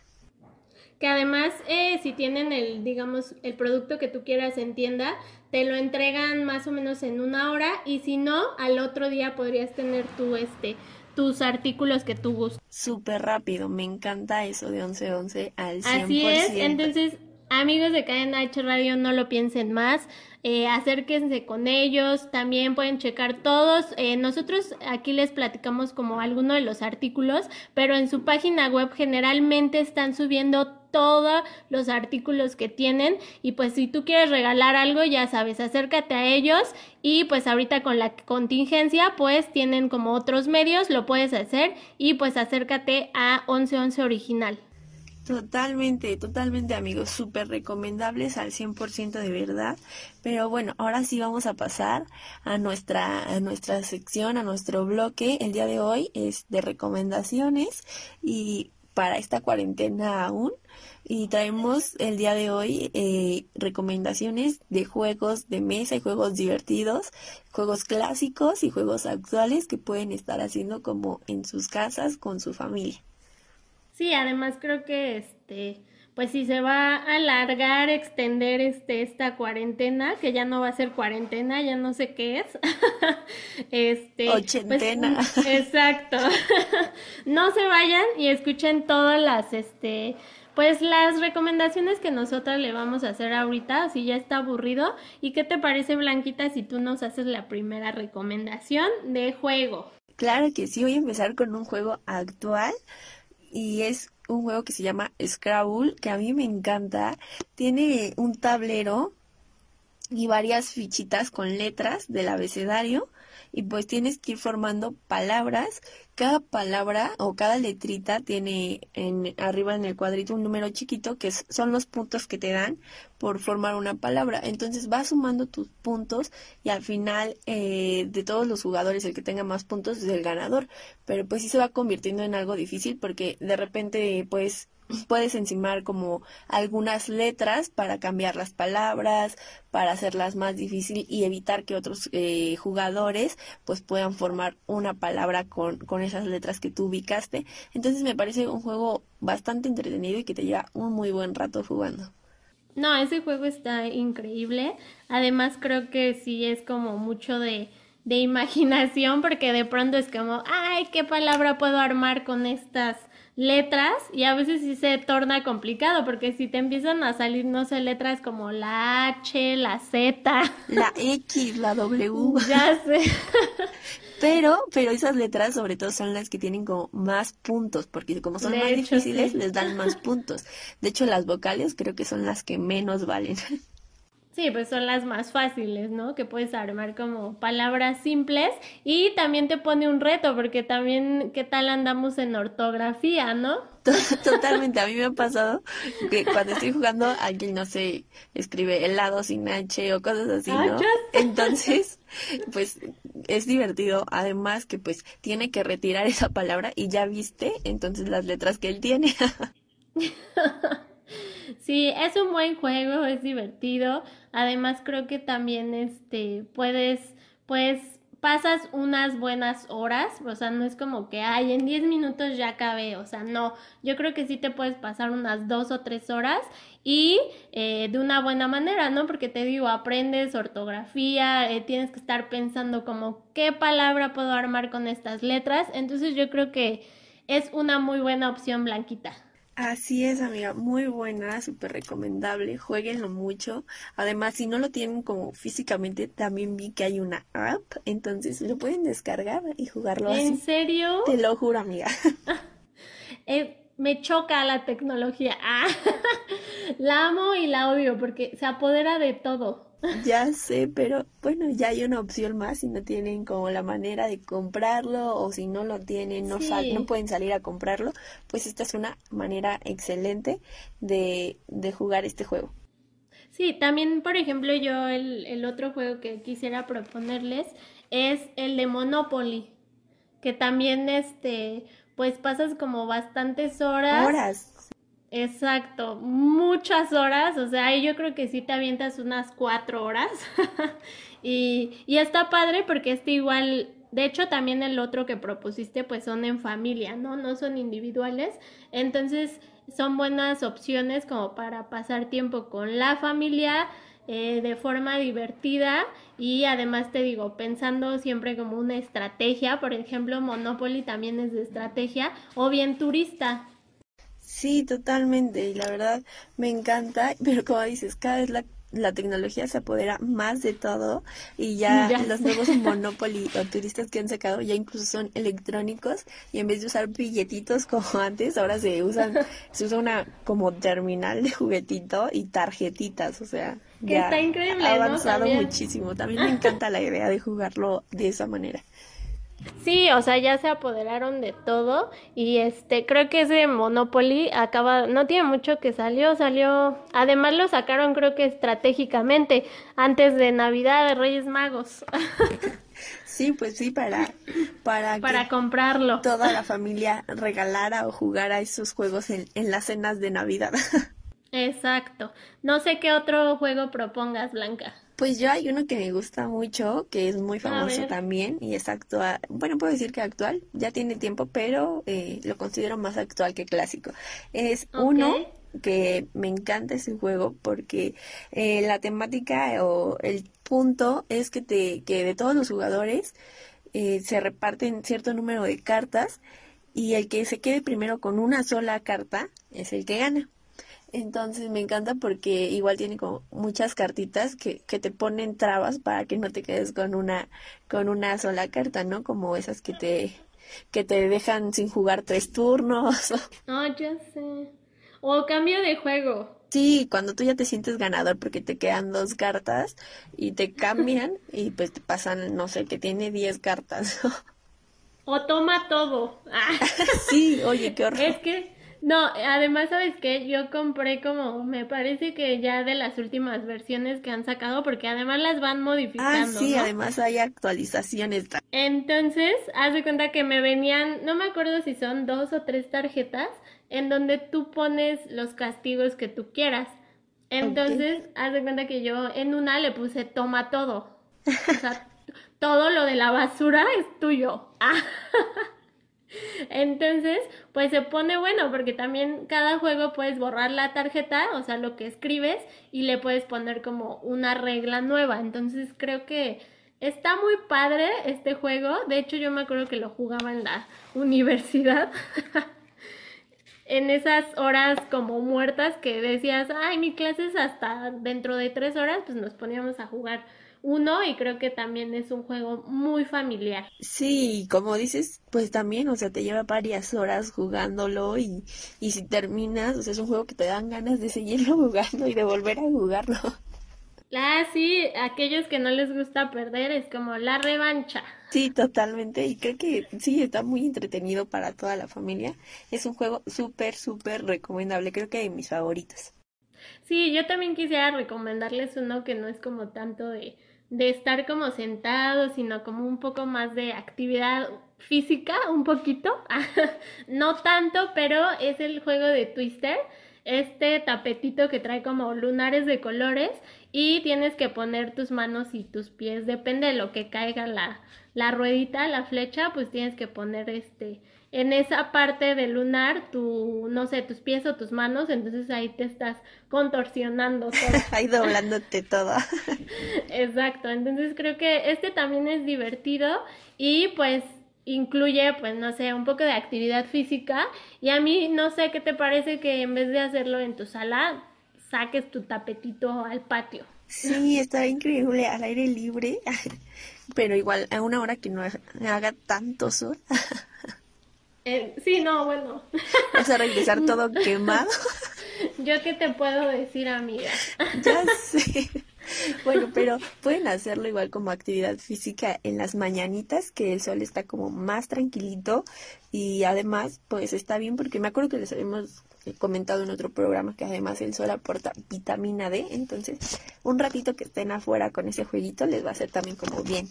Que además, eh, si tienen el, digamos, el producto que tú quieras en tienda, te lo entregan más o menos en una hora y si no, al otro día podrías tener tu, este, tus artículos que tú gustes. Súper rápido, me encanta eso de 1111 al 100%. Así es, entonces amigos de Cadena H Radio no lo piensen más, eh, acérquense con ellos, también pueden checar todos, eh, nosotros aquí les platicamos como alguno de los artículos, pero en su página web generalmente están subiendo todos los artículos que tienen. Y pues si tú quieres regalar algo ya sabes acércate a ellos. Y pues ahorita con la contingencia pues tienen como otros medios lo puedes hacer. Y pues acércate a 1111 original. Totalmente, totalmente amigos, súper recomendables al 100% de verdad. Pero bueno, ahora sí vamos a pasar a nuestra, a nuestra sección, a nuestro bloque. El día de hoy es de recomendaciones. Y para esta cuarentena aún. Y traemos el día de hoy eh, recomendaciones de juegos de mesa y juegos divertidos, juegos clásicos y juegos actuales que pueden estar haciendo como en sus casas con su familia. Sí, además creo que este, pues si se va a alargar, extender este esta cuarentena, que ya no va a ser cuarentena, ya no sé qué es. este, pues, Ochentena. exacto. no se vayan y escuchen todas las este pues las recomendaciones que nosotros le vamos a hacer ahorita, si ya está aburrido. ¿Y qué te parece, Blanquita, si tú nos haces la primera recomendación de juego? Claro que sí, voy a empezar con un juego actual y es un juego que se llama Scrabble, que a mí me encanta. Tiene un tablero y varias fichitas con letras del abecedario y pues tienes que ir formando palabras. Cada palabra o cada letrita tiene en, arriba en el cuadrito un número chiquito que son los puntos que te dan por formar una palabra. Entonces vas sumando tus puntos y al final eh, de todos los jugadores el que tenga más puntos es el ganador. Pero pues sí se va convirtiendo en algo difícil porque de repente pues puedes encimar como algunas letras para cambiar las palabras, para hacerlas más difícil y evitar que otros eh, jugadores pues puedan formar una palabra con, con esas letras que tú ubicaste. Entonces me parece un juego bastante entretenido y que te lleva un muy buen rato jugando. No, ese juego está increíble. Además, creo que sí es como mucho de, de imaginación, porque de pronto es como, ay, ¿qué palabra puedo armar con estas letras? Y a veces sí se torna complicado, porque si te empiezan a salir, no sé, letras como la H, la Z, La X, la W. ya sé. Pero, pero esas letras sobre todo son las que tienen como más puntos, porque como son De más hecho, difíciles, sí. les dan más puntos. De hecho, las vocales creo que son las que menos valen. Sí, pues son las más fáciles, ¿no? Que puedes armar como palabras simples y también te pone un reto porque también qué tal andamos en ortografía, ¿no? Totalmente, a mí me ha pasado que cuando estoy jugando alguien no sé, escribe helado sin H o cosas así, Ah, ¿no? Entonces, pues es divertido, además que pues tiene que retirar esa palabra y ya viste entonces las letras que él tiene. Sí, es un buen juego, es divertido. Además, creo que también este puedes, pues, pasas unas buenas horas. O sea, no es como que, ay, en 10 minutos ya acabé. O sea, no. Yo creo que sí te puedes pasar unas dos o tres horas y eh, de una buena manera, ¿no? Porque te digo, aprendes ortografía, eh, tienes que estar pensando como qué palabra puedo armar con estas letras. Entonces, yo creo que es una muy buena opción, Blanquita. Así es, amiga, muy buena, súper recomendable, jueguenlo mucho. Además, si no lo tienen como físicamente, también vi que hay una app, entonces lo pueden descargar y jugarlo ¿En así. serio? Te lo juro, amiga. Eh, me choca la tecnología. Ah, la amo y la odio porque se apodera de todo. Ya sé, pero bueno, ya hay una opción más si no tienen como la manera de comprarlo o si no lo tienen, no, sal- no pueden salir a comprarlo, pues esta es una manera excelente de, de jugar este juego. Sí, también, por ejemplo, yo el, el otro juego que quisiera proponerles es el de Monopoly, que también, este, pues pasas como bastantes horas. Horas. Exacto, muchas horas, o sea, yo creo que sí te avientas unas cuatro horas y, y está padre porque este igual, de hecho también el otro que propusiste pues son en familia, ¿no? No son individuales, entonces son buenas opciones como para pasar tiempo con la familia eh, de forma divertida y además te digo, pensando siempre como una estrategia, por ejemplo, Monopoly también es de estrategia o bien turista. Sí, totalmente. Y la verdad me encanta, pero como dices, cada vez la, la tecnología se apodera más de todo y ya, Ya los nuevos Monopoly o turistas que han sacado ya incluso son electrónicos y en vez de usar billetitos como antes, ahora se usan, se usa una como terminal de juguetito y tarjetitas, o sea, Que ya está increíble, ha ¿no? avanzado También. muchísimo. También me encanta la idea de jugarlo de esa manera. Sí, o sea, ya se apoderaron de todo y este, creo que ese Monopoly acaba, no tiene mucho que salió, salió, además lo sacaron creo que estratégicamente antes de Navidad de Reyes Magos Sí, pues sí, para, para para que comprarlo. toda la familia regalara o jugara esos juegos en, en las cenas de Navidad. Exacto. No sé qué otro juego propongas, Blanca. Pues yo hay uno que me gusta mucho, que es muy famoso también y es actual, bueno, puedo decir que actual, ya tiene tiempo, pero eh, lo considero más actual que clásico. Es uno que me encanta ese juego porque eh, la temática o el punto es que te que de todos los jugadores eh, se reparten cierto número de cartas y el que se quede primero con una sola carta es el que gana. Entonces me encanta porque igual tiene como muchas cartitas que, que te ponen trabas para que no te quedes con una, con una sola carta, ¿no? Como esas que te, que te dejan sin jugar tres turnos. Oh, ya sé. O cambio de juego. Sí, cuando tú ya te sientes ganador porque te quedan dos cartas y te cambian y pues te pasan, no sé, que tiene diez cartas. O toma todo. Ah. Sí, oye, qué horror. Es que, no, además, ¿sabes qué? Yo compré como, me parece que ya de las últimas versiones que han sacado, porque además las van Ah, modificando, sí, ¿no? además hay actualizaciones. Entonces, haz de cuenta que me venían, no me acuerdo si son dos o tres tarjetas, en donde tú pones los castigos que tú quieras. Entonces, haz de cuenta que yo en una le puse toma todo. O sea, todo lo de la basura es tuyo. Entonces, pues se pone bueno porque también cada juego puedes borrar la tarjeta, o sea, lo que escribes y le puedes poner como una regla nueva. Entonces, creo que está muy padre este juego. De hecho, yo me acuerdo que lo jugaba en la universidad. en esas horas como muertas que decías, ay, mi clase es hasta dentro de tres horas, pues nos poníamos a jugar uno y creo que también es un juego muy familiar. Sí, como dices, pues también, o sea, te lleva varias horas jugándolo y, y si terminas, o sea, es un juego que te dan ganas de seguirlo jugando y de volver a jugarlo. Ah, sí, aquellos que no les gusta perder es como la revancha. Sí, totalmente. Y creo que sí, está muy entretenido para toda la familia. Es un juego súper, súper recomendable. Creo que de mis favoritos. Sí, yo también quisiera recomendarles uno que no es como tanto de, de estar como sentado, sino como un poco más de actividad física, un poquito. no tanto, pero es el juego de Twister este tapetito que trae como lunares de colores y tienes que poner tus manos y tus pies, depende de lo que caiga la, la ruedita, la flecha, pues tienes que poner este en esa parte del lunar, tu, no sé, tus pies o tus manos, entonces ahí te estás contorsionando todo. ahí doblándote todo. Exacto, entonces creo que este también es divertido y pues incluye, pues no sé, un poco de actividad física. Y a mí no sé qué te parece que en vez de hacerlo en tu sala, saques tu tapetito al patio. Sí, está increíble al aire libre, pero igual a una hora que no haga tanto sol. Eh, sí, no, bueno. Vas a regresar todo quemado. Yo qué te puedo decir, amiga. Ya sé. Bueno, pero pueden hacerlo igual como actividad física en las mañanitas, que el sol está como más tranquilito y además pues está bien porque me acuerdo que les habíamos comentado en otro programa que además el sol aporta vitamina D, entonces un ratito que estén afuera con ese jueguito les va a hacer también como bien.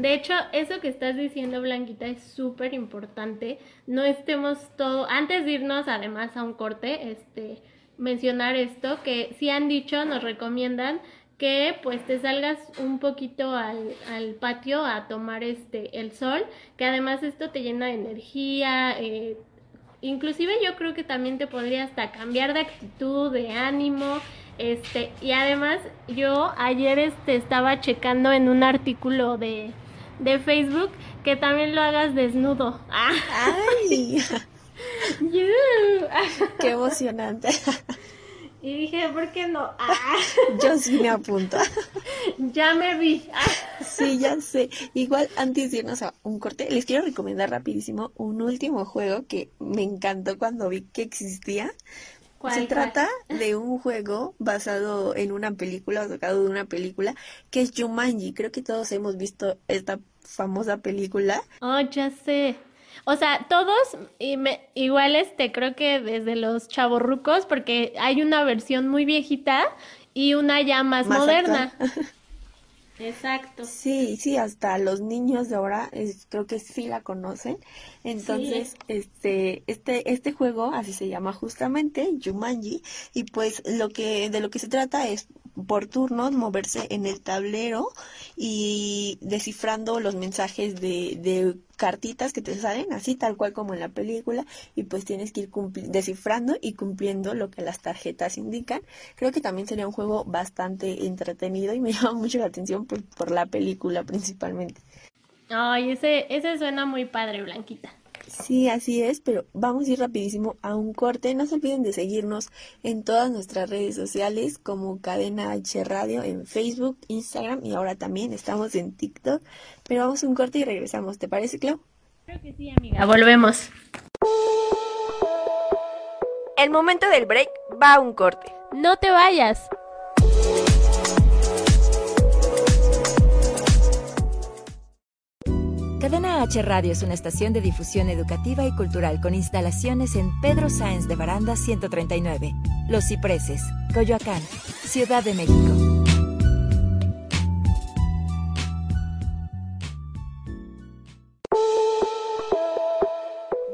De hecho, eso que estás diciendo, Blanquita, es súper importante. No estemos todo, antes de irnos además a un corte, este, mencionar esto, que si han dicho, nos recomiendan que pues te salgas un poquito al, patio a tomar este el sol, que además esto te llena de energía, eh, inclusive yo creo que también te podría hasta cambiar de actitud, de ánimo, este, y además yo ayer este estaba checando en un artículo de, de Facebook que también lo hagas desnudo. ¡Ay! ¡Qué emocionante! Y dije, ¿por qué no? Ah. Yo sí me apunto. ya me vi. sí, ya sé. Igual antes de irnos a un corte, les quiero recomendar rapidísimo un último juego que me encantó cuando vi que existía. Se trata de un juego basado en una película, o sacado de una película, que es Jumanji. Creo que todos hemos visto esta famosa película. Oh, ya sé. O sea, todos y me, igual este creo que desde los chavorrucos porque hay una versión muy viejita y una ya más, moderna. Exacto. Sí, sí, hasta los niños de ahora es, creo que sí la conocen. Entonces, este, este, este juego, así se llama justamente, Jumanji, y pues lo que, de lo que se trata es por turnos moverse en el tablero y descifrando los mensajes de, de cartitas que te salen así tal cual como en la película y pues tienes que ir descifrando y cumpliendo lo que las tarjetas indican. Creo que también sería un juego bastante entretenido y me llama mucho la atención por, por la película principalmente. Ay, ese, ese suena muy padre, Blanquita. Sí, así es, pero vamos a ir rapidísimo a un corte. No se olviden de seguirnos en todas nuestras redes sociales como Cadena H Radio en Facebook, Instagram y ahora también estamos en TikTok. Pero vamos a un corte y regresamos. ¿Te parece, Clau? Creo que sí, amiga. Volvemos. El momento del break va a un corte. No te vayas. Cadena H Radio es una estación de difusión educativa y cultural con instalaciones en Pedro Sáenz de Baranda 139, Los Cipreses, Coyoacán, Ciudad de México.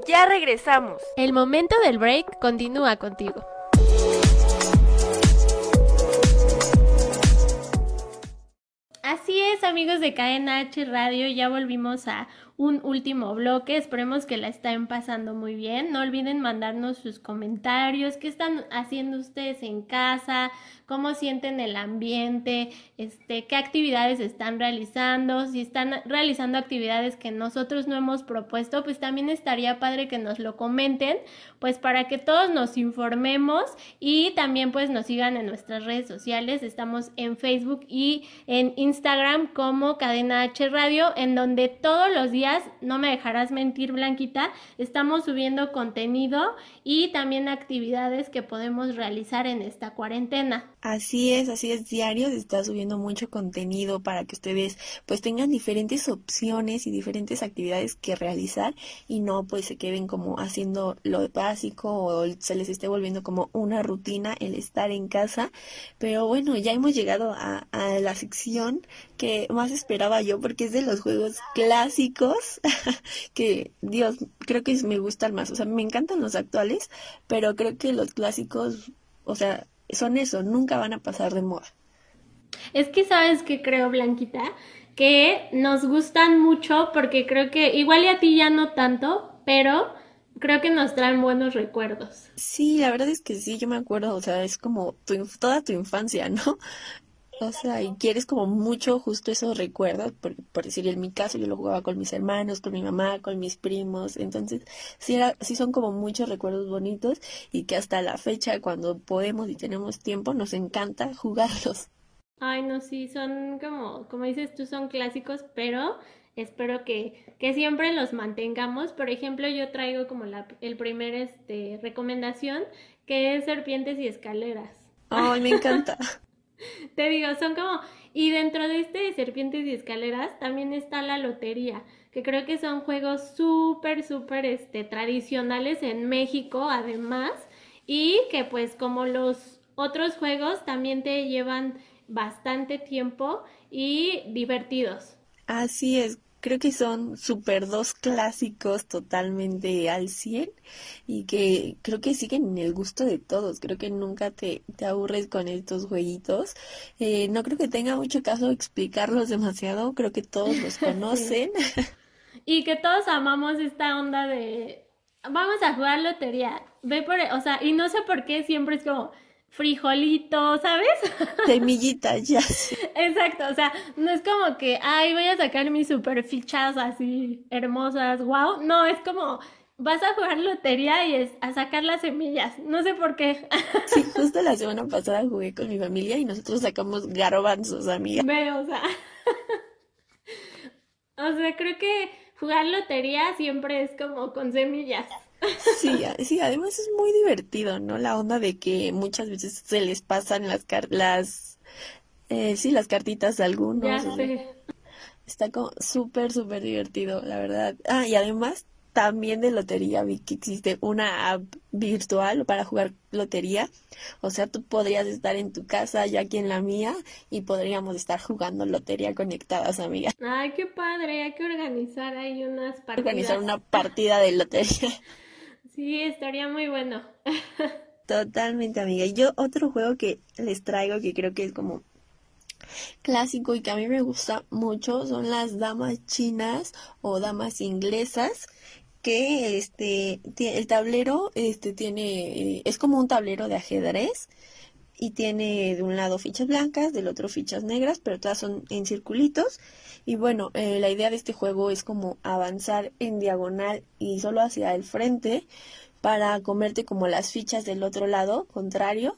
Ya regresamos. El momento del break continúa contigo. Así es, amigos de KNH Radio, ya volvimos a un último bloque. Esperemos que la estén pasando muy bien. No olviden mandarnos sus comentarios, qué están haciendo ustedes en casa, cómo sienten el ambiente, este, qué actividades están realizando, si están realizando actividades que nosotros no hemos propuesto, pues también estaría padre que nos lo comenten, pues para que todos nos informemos y también pues nos sigan en nuestras redes sociales. Estamos en Facebook y en Instagram como Cadena H Radio, en donde todos los días, no me dejarás mentir, Blanquita, estamos subiendo contenido y también actividades que podemos realizar en esta cuarentena. Así es, así es, diario se está subiendo mucho contenido para que ustedes pues tengan diferentes opciones y diferentes actividades que realizar y no pues se queden como haciendo lo básico o se les esté volviendo como una rutina el estar en casa. Pero bueno, ya hemos llegado a, a la sección que más esperaba yo porque es de los juegos clásicos que Dios, creo que me gustan más. O sea, me encantan los actuales, pero creo que los clásicos, o sea, son eso, nunca van a pasar de moda. Es que sabes que creo, Blanquita, que nos gustan mucho porque creo que igual y a ti ya no tanto, pero creo que nos traen buenos recuerdos. Sí, la verdad es que sí, yo me acuerdo, o sea, es como tu, toda tu infancia, ¿no? O sea, y quieres como mucho justo esos recuerdos, por, por decir, en mi caso yo lo jugaba con mis hermanos, con mi mamá, con mis primos, entonces sí, era, sí son como muchos recuerdos bonitos y que hasta la fecha, cuando podemos y tenemos tiempo, nos encanta jugarlos. Ay, no, sí, son como, como dices tú, son clásicos, pero espero que, que siempre los mantengamos. Por ejemplo, yo traigo como la, el primer este, recomendación, que es serpientes y escaleras. Ay, me encanta. Te digo, son como... Y dentro de este de serpientes y escaleras también está la lotería, que creo que son juegos súper, súper este, tradicionales en México además, y que pues como los otros juegos también te llevan bastante tiempo y divertidos. Así es, creo que son super dos clásicos totalmente al 100 y que creo que siguen en el gusto de todos. Creo que nunca te, te aburres con estos jueguitos. Eh, no creo que tenga mucho caso explicarlos demasiado, creo que todos los conocen. y que todos amamos esta onda de vamos a jugar lotería. Ve por, o sea, y no sé por qué siempre es como frijolito, ¿sabes? Semillitas, ya. Exacto, o sea, no es como que, ay, voy a sacar mis super fichas así hermosas, wow. No, es como, vas a jugar lotería y es a sacar las semillas. No sé por qué. Sí, justo la semana pasada jugué con mi familia y nosotros sacamos garbanzos, amiga. Ve, o sea. o sea, creo que jugar lotería siempre es como con semillas. Sí, sí, además es muy divertido, ¿no? La onda de que muchas veces se les pasan las car las eh, sí, las cartitas de algunos. Está como súper, súper divertido, la verdad. Ah, y además también de lotería vi que existe una app virtual para jugar lotería. O sea, tú podrías estar en tu casa, yo aquí en la mía, y podríamos estar jugando lotería conectadas, amiga. Ay, qué padre, hay que organizar ahí unas partidas. Organizar una partida de lotería. Sí, estaría muy bueno. Totalmente, amiga. Y yo otro juego que les traigo que creo que es como clásico y que a mí me gusta mucho son las damas chinas o damas inglesas que este el tablero este tiene es como un tablero de ajedrez y tiene de un lado fichas blancas, del otro fichas negras, pero todas son en circulitos. Y bueno, eh, la idea de este juego es como avanzar en diagonal y solo hacia el frente para comerte como las fichas del otro lado contrario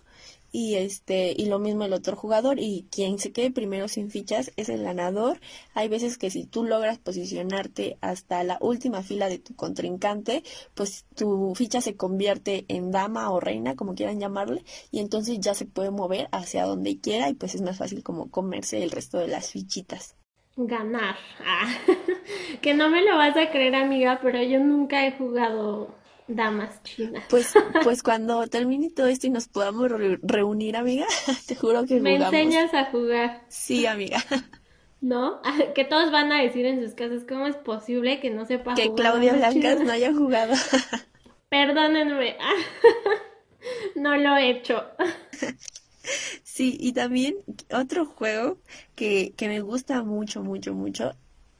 y este y lo mismo el otro jugador y quien se quede primero sin fichas es el ganador. Hay veces que si tú logras posicionarte hasta la última fila de tu contrincante, pues tu ficha se convierte en dama o reina, como quieran llamarle, y entonces ya se puede mover hacia donde quiera y pues es más fácil como comerse el resto de las fichitas. Ganar. Ah. que no me lo vas a creer, amiga, pero yo nunca he jugado damas chinas. Pues, pues cuando termine todo esto y nos podamos reunir, amiga, te juro que Me enseñas a jugar. Sí, amiga. ¿No? Que todos van a decir en sus casas, ¿cómo es posible que no sepa que jugar? Que Claudia Blancas no haya jugado. Perdónenme. No lo he hecho. Sí, y también otro juego que, que me gusta mucho, mucho, mucho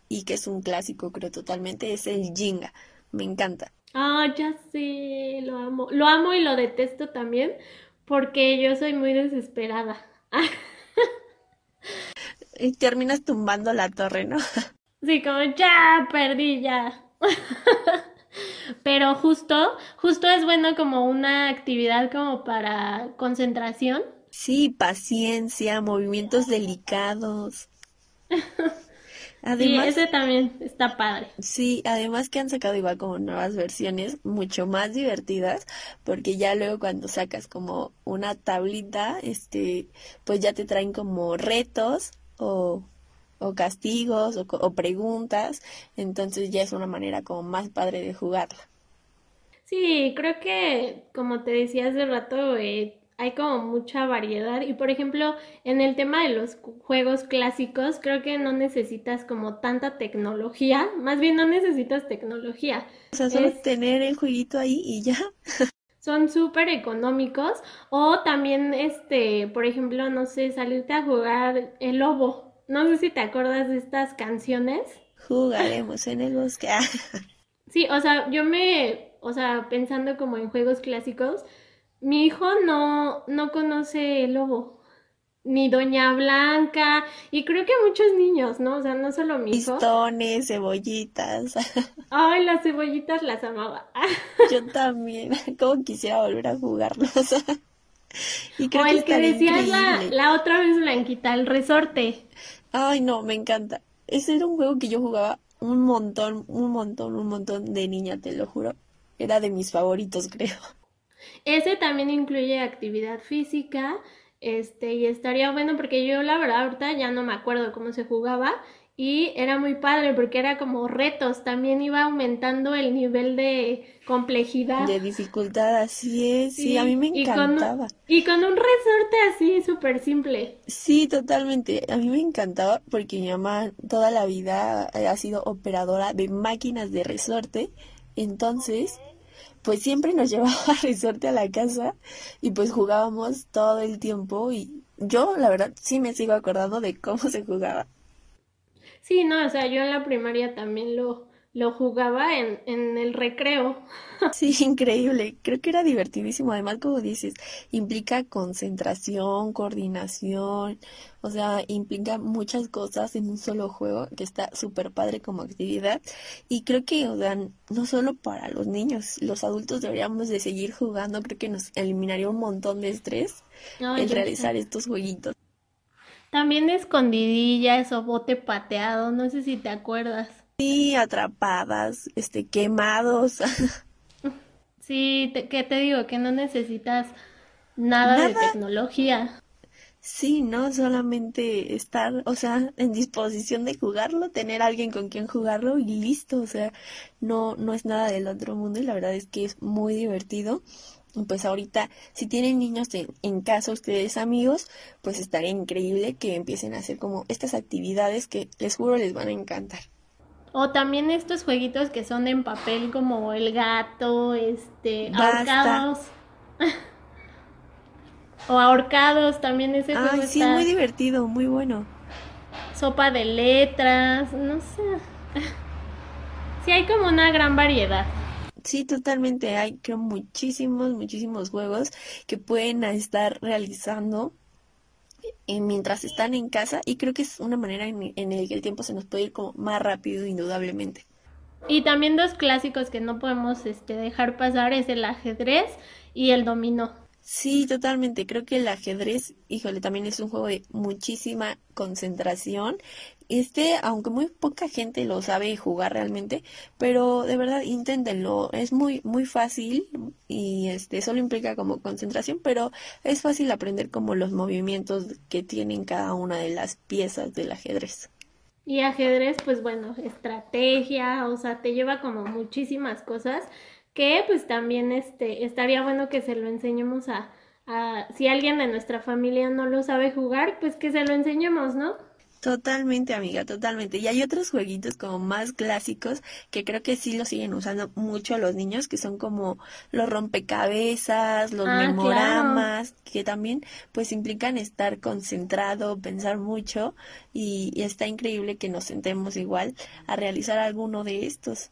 y que es un clásico, creo totalmente, es el Jenga. Me encanta. Ah, ya sé, lo amo. Lo amo y lo detesto también porque yo soy muy desesperada. y terminas tumbando la torre, ¿no? Sí, como ya perdí ya. Pero justo, justo es bueno como una actividad como para concentración. Sí, paciencia, movimientos delicados. Además, ese también está padre. Sí, además que han sacado igual como nuevas versiones mucho más divertidas, porque ya luego cuando sacas como una tablita, este, pues ya te traen como retos o, o castigos o, o preguntas, entonces ya es una manera como más padre de jugarla. Sí, creo que como te decía hace rato, eh, hay como mucha variedad y por ejemplo en el tema de los juegos clásicos creo que no necesitas como tanta tecnología, más bien no necesitas tecnología. O sea, solo tener el jueguito ahí y ya. son súper económicos o también este, por ejemplo, no sé, salirte a jugar el lobo. No sé si te acuerdas de estas canciones. Jugaremos en el bosque. sí, o sea, yo me, o sea, pensando como en juegos clásicos, mi hijo no, no conoce el lobo, ni Doña Blanca, y creo que muchos niños, ¿no? O sea, no solo mi hijo. Pistones, cebollitas. Ay, las cebollitas las amaba. Yo también, como quisiera volver a jugarlos. y creo o el que, decías la, la otra vez, Blanquita, el resorte. Ay, no, me encanta. Ese era un juego que yo jugaba un montón, un montón, un montón de niña, te lo juro. Era de mis favoritos, creo. Ese también incluye actividad física, este, y estaría bueno porque yo la verdad ahorita ya no me acuerdo cómo se jugaba y era muy padre porque era como retos, también iba aumentando el nivel de complejidad. De dificultad, así es, sí, a mí me encantaba. Y con, un resorte así súper simple. Sí, totalmente, a mí me encantaba porque mi mamá toda la vida ha sido operadora de máquinas de resorte, entonces pues siempre nos llevaba resorte a la casa y pues jugábamos todo el tiempo y yo la verdad sí me sigo acordando de cómo se jugaba. Sí, no, o sea, yo en la primaria también lo, lo jugaba en, en el recreo. Sí, increíble. Creo que era divertidísimo. Además, como dices, implica concentración, coordinación, o sea, implica muchas cosas en un solo juego que está súper padre como actividad. Y creo que, o sea, no solo para los niños, los adultos deberíamos de seguir jugando. Creo que nos eliminaría un montón de estrés el realizar estos jueguitos. También escondidillas o bote pateado, no sé si te acuerdas. Sí, atrapadas, este, quemados. sí, te, ¿qué te digo? Que no necesitas nada, de tecnología. Sí, no solamente estar, o sea, en disposición de jugarlo, tener alguien con quien jugarlo y listo, o sea, no, no es nada del otro mundo y la verdad es que es muy divertido. Pues ahorita, si tienen niños en, en casa, ustedes amigos, pues estaría increíble que empiecen a hacer como estas actividades que les juro les van a encantar. O también estos jueguitos que son en papel como el gato, este, ahorcados. o ahorcados, también ese juego Ay, sí, muy divertido, muy bueno. Sopa de letras, no sé. sí, hay como una gran variedad. Sí, totalmente. Hay creo muchísimos, muchísimos juegos que pueden estar realizando mientras están en casa y creo que es una manera en, en el que el tiempo se nos puede ir como más rápido indudablemente. Y también dos clásicos que no podemos este, dejar pasar es el ajedrez y el dominó. Sí, totalmente. Creo que el ajedrez, híjole, también es un juego de muchísima concentración. Este, aunque muy poca gente lo sabe jugar realmente, pero de verdad inténtenlo. Es muy, muy fácil y este, solo implica como concentración, pero es fácil aprender como los movimientos que tienen cada una de las piezas del ajedrez. Y ajedrez, pues bueno, estrategia, o sea, te lleva como muchísimas cosas que pues también este, estaría bueno que se lo enseñemos a, a, si alguien de nuestra familia no lo sabe jugar, pues que se lo enseñemos, ¿no? Totalmente, amiga, totalmente. Y hay otros jueguitos como más clásicos que creo que sí lo siguen usando mucho los niños, que son como los rompecabezas, los ah, memoramas, que también pues implican estar concentrado, pensar mucho y está increíble que nos sentemos igual a realizar alguno de estos.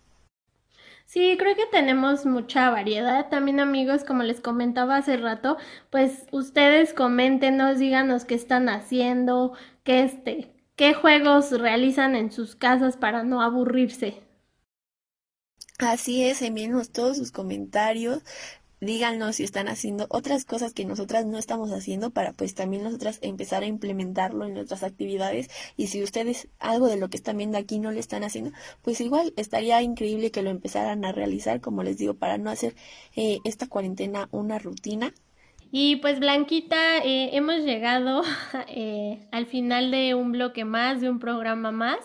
Sí, creo que tenemos mucha variedad. También amigos, como les comentaba hace rato, pues ustedes coméntenos, díganos qué están haciendo, qué este, qué juegos realizan en sus casas para no aburrirse. Así es, envíenos todos sus comentarios. Díganos si están haciendo otras cosas que nosotras no estamos haciendo para pues también nosotras empezar a implementarlo en nuestras actividades. Y si ustedes algo de lo que están viendo aquí no le están haciendo pues igual estaría increíble que lo empezaran a realizar como les digo para no hacer eh, esta cuarentena una rutina y pues Blanquita, eh, hemos llegado eh, al final de un bloque más, de un programa más.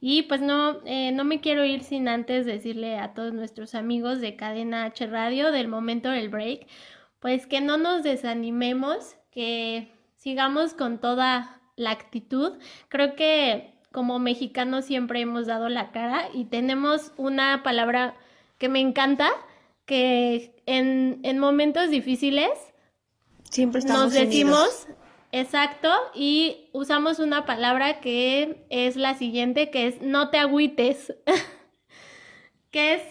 Y pues no, eh, no me quiero ir sin antes decirle a todos nuestros amigos de Cadena H Radio del momento del break, pues que no nos desanimemos, que sigamos con toda la actitud. Creo que como mexicanos siempre hemos dado la cara y tenemos una palabra que me encanta, que en, en momentos difíciles Siempre estamos nos decimos, exacto, y usamos una palabra que es la siguiente, que es no te agüites, que es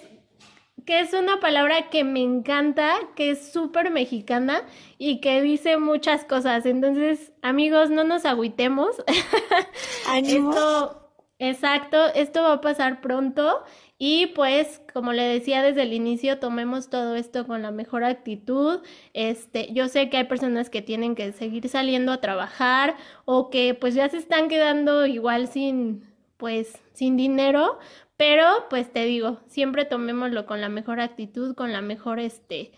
que es una palabra que me encanta, que es súper mexicana y que dice muchas cosas. Entonces, amigos, no nos agüitemos. esto, exacto, esto va a pasar pronto y pues, como le decía desde el inicio, tomemos todo esto con la mejor actitud. Este, yo sé que hay personas que tienen que seguir saliendo a trabajar o que pues ya se están quedando igual sin pues sin dinero, pero pues te digo, siempre tomémoslo con la mejor actitud, con la mejor este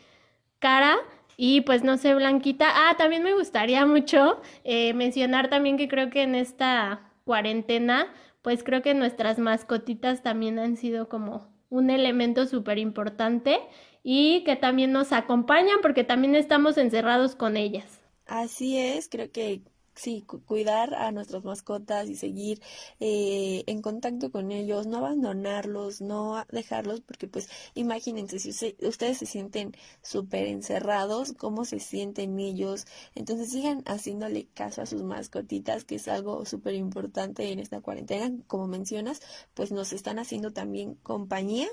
cara y pues no sé, Blanquita. Ah, también me gustaría mucho eh, mencionar también que creo que en esta cuarentena pues creo que nuestras mascotitas también han sido como un elemento súper importante y que también nos acompañan porque también estamos encerrados con ellas. Así es, creo que sí, cuidar a nuestras mascotas y seguir eh, en contacto con ellos, no abandonarlos, no dejarlos, porque pues imagínense, si ustedes se sienten súper encerrados, ¿cómo se sienten ellos? Entonces sigan haciéndole caso a sus mascotitas, que es algo súper importante en esta cuarentena, como mencionas, pues nos están haciendo también compañía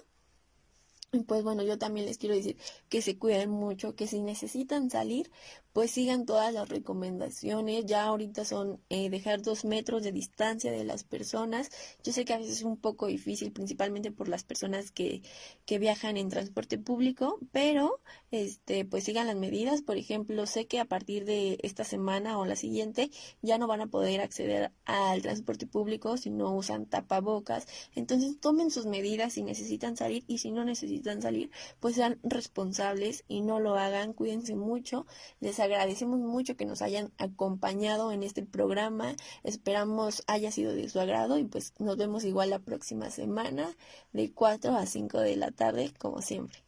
pues bueno, yo también les quiero decir que se cuiden mucho, que si necesitan salir, pues sigan todas las recomendaciones. Ya ahorita son eh, dejar dos metros de distancia de las personas. Yo sé que a veces es un poco difícil, principalmente por las personas que, que viajan en transporte público, pero este, pues sigan las medidas. Por ejemplo, sé que a partir de esta semana o la siguiente ya no van a poder acceder al transporte público si no usan tapabocas. Entonces tomen sus medidas si necesitan salir y si no necesitan salir, pues sean responsables y no lo hagan. Cuídense mucho. Les agradecemos mucho que nos hayan acompañado en este programa. Esperamos haya sido de su agrado y pues nos vemos igual la próxima semana de 4 a 5 de la tarde, como siempre.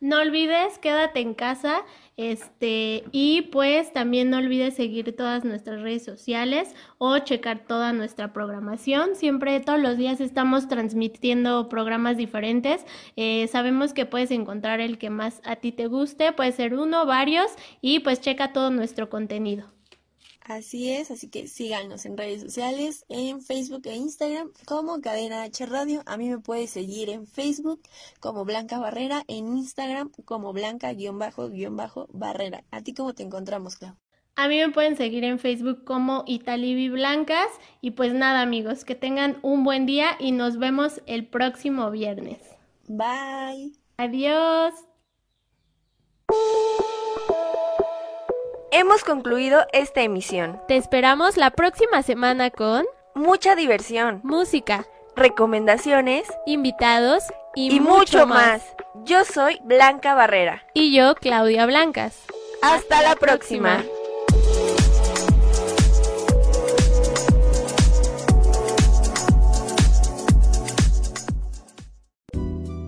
No olvides, quédate en casa, este, y pues también no olvides seguir todas nuestras redes sociales o checar toda nuestra programación. Siempre, todos los días estamos transmitiendo programas diferentes. Eh, sabemos que puedes encontrar el que más a ti te guste, puede ser uno, varios, y pues checa todo nuestro contenido. Así es, así que síganos en redes sociales, en Facebook e Instagram como Cadena H Radio. A mí me puedes seguir en Facebook como Blanca Barrera, en Instagram como Blanca-Barrera. ¿A ti cómo te encontramos, Clau? A mí me pueden seguir en Facebook como Italibi Blancas. Y pues nada, amigos, que tengan un buen día y nos vemos el próximo viernes. Bye. Adiós. Hemos concluido esta emisión. Te esperamos la próxima semana con mucha diversión, música, recomendaciones, invitados y, mucho, más. Yo soy Blanca Barrera. Y yo, Claudia Blancas. Hasta, la próxima.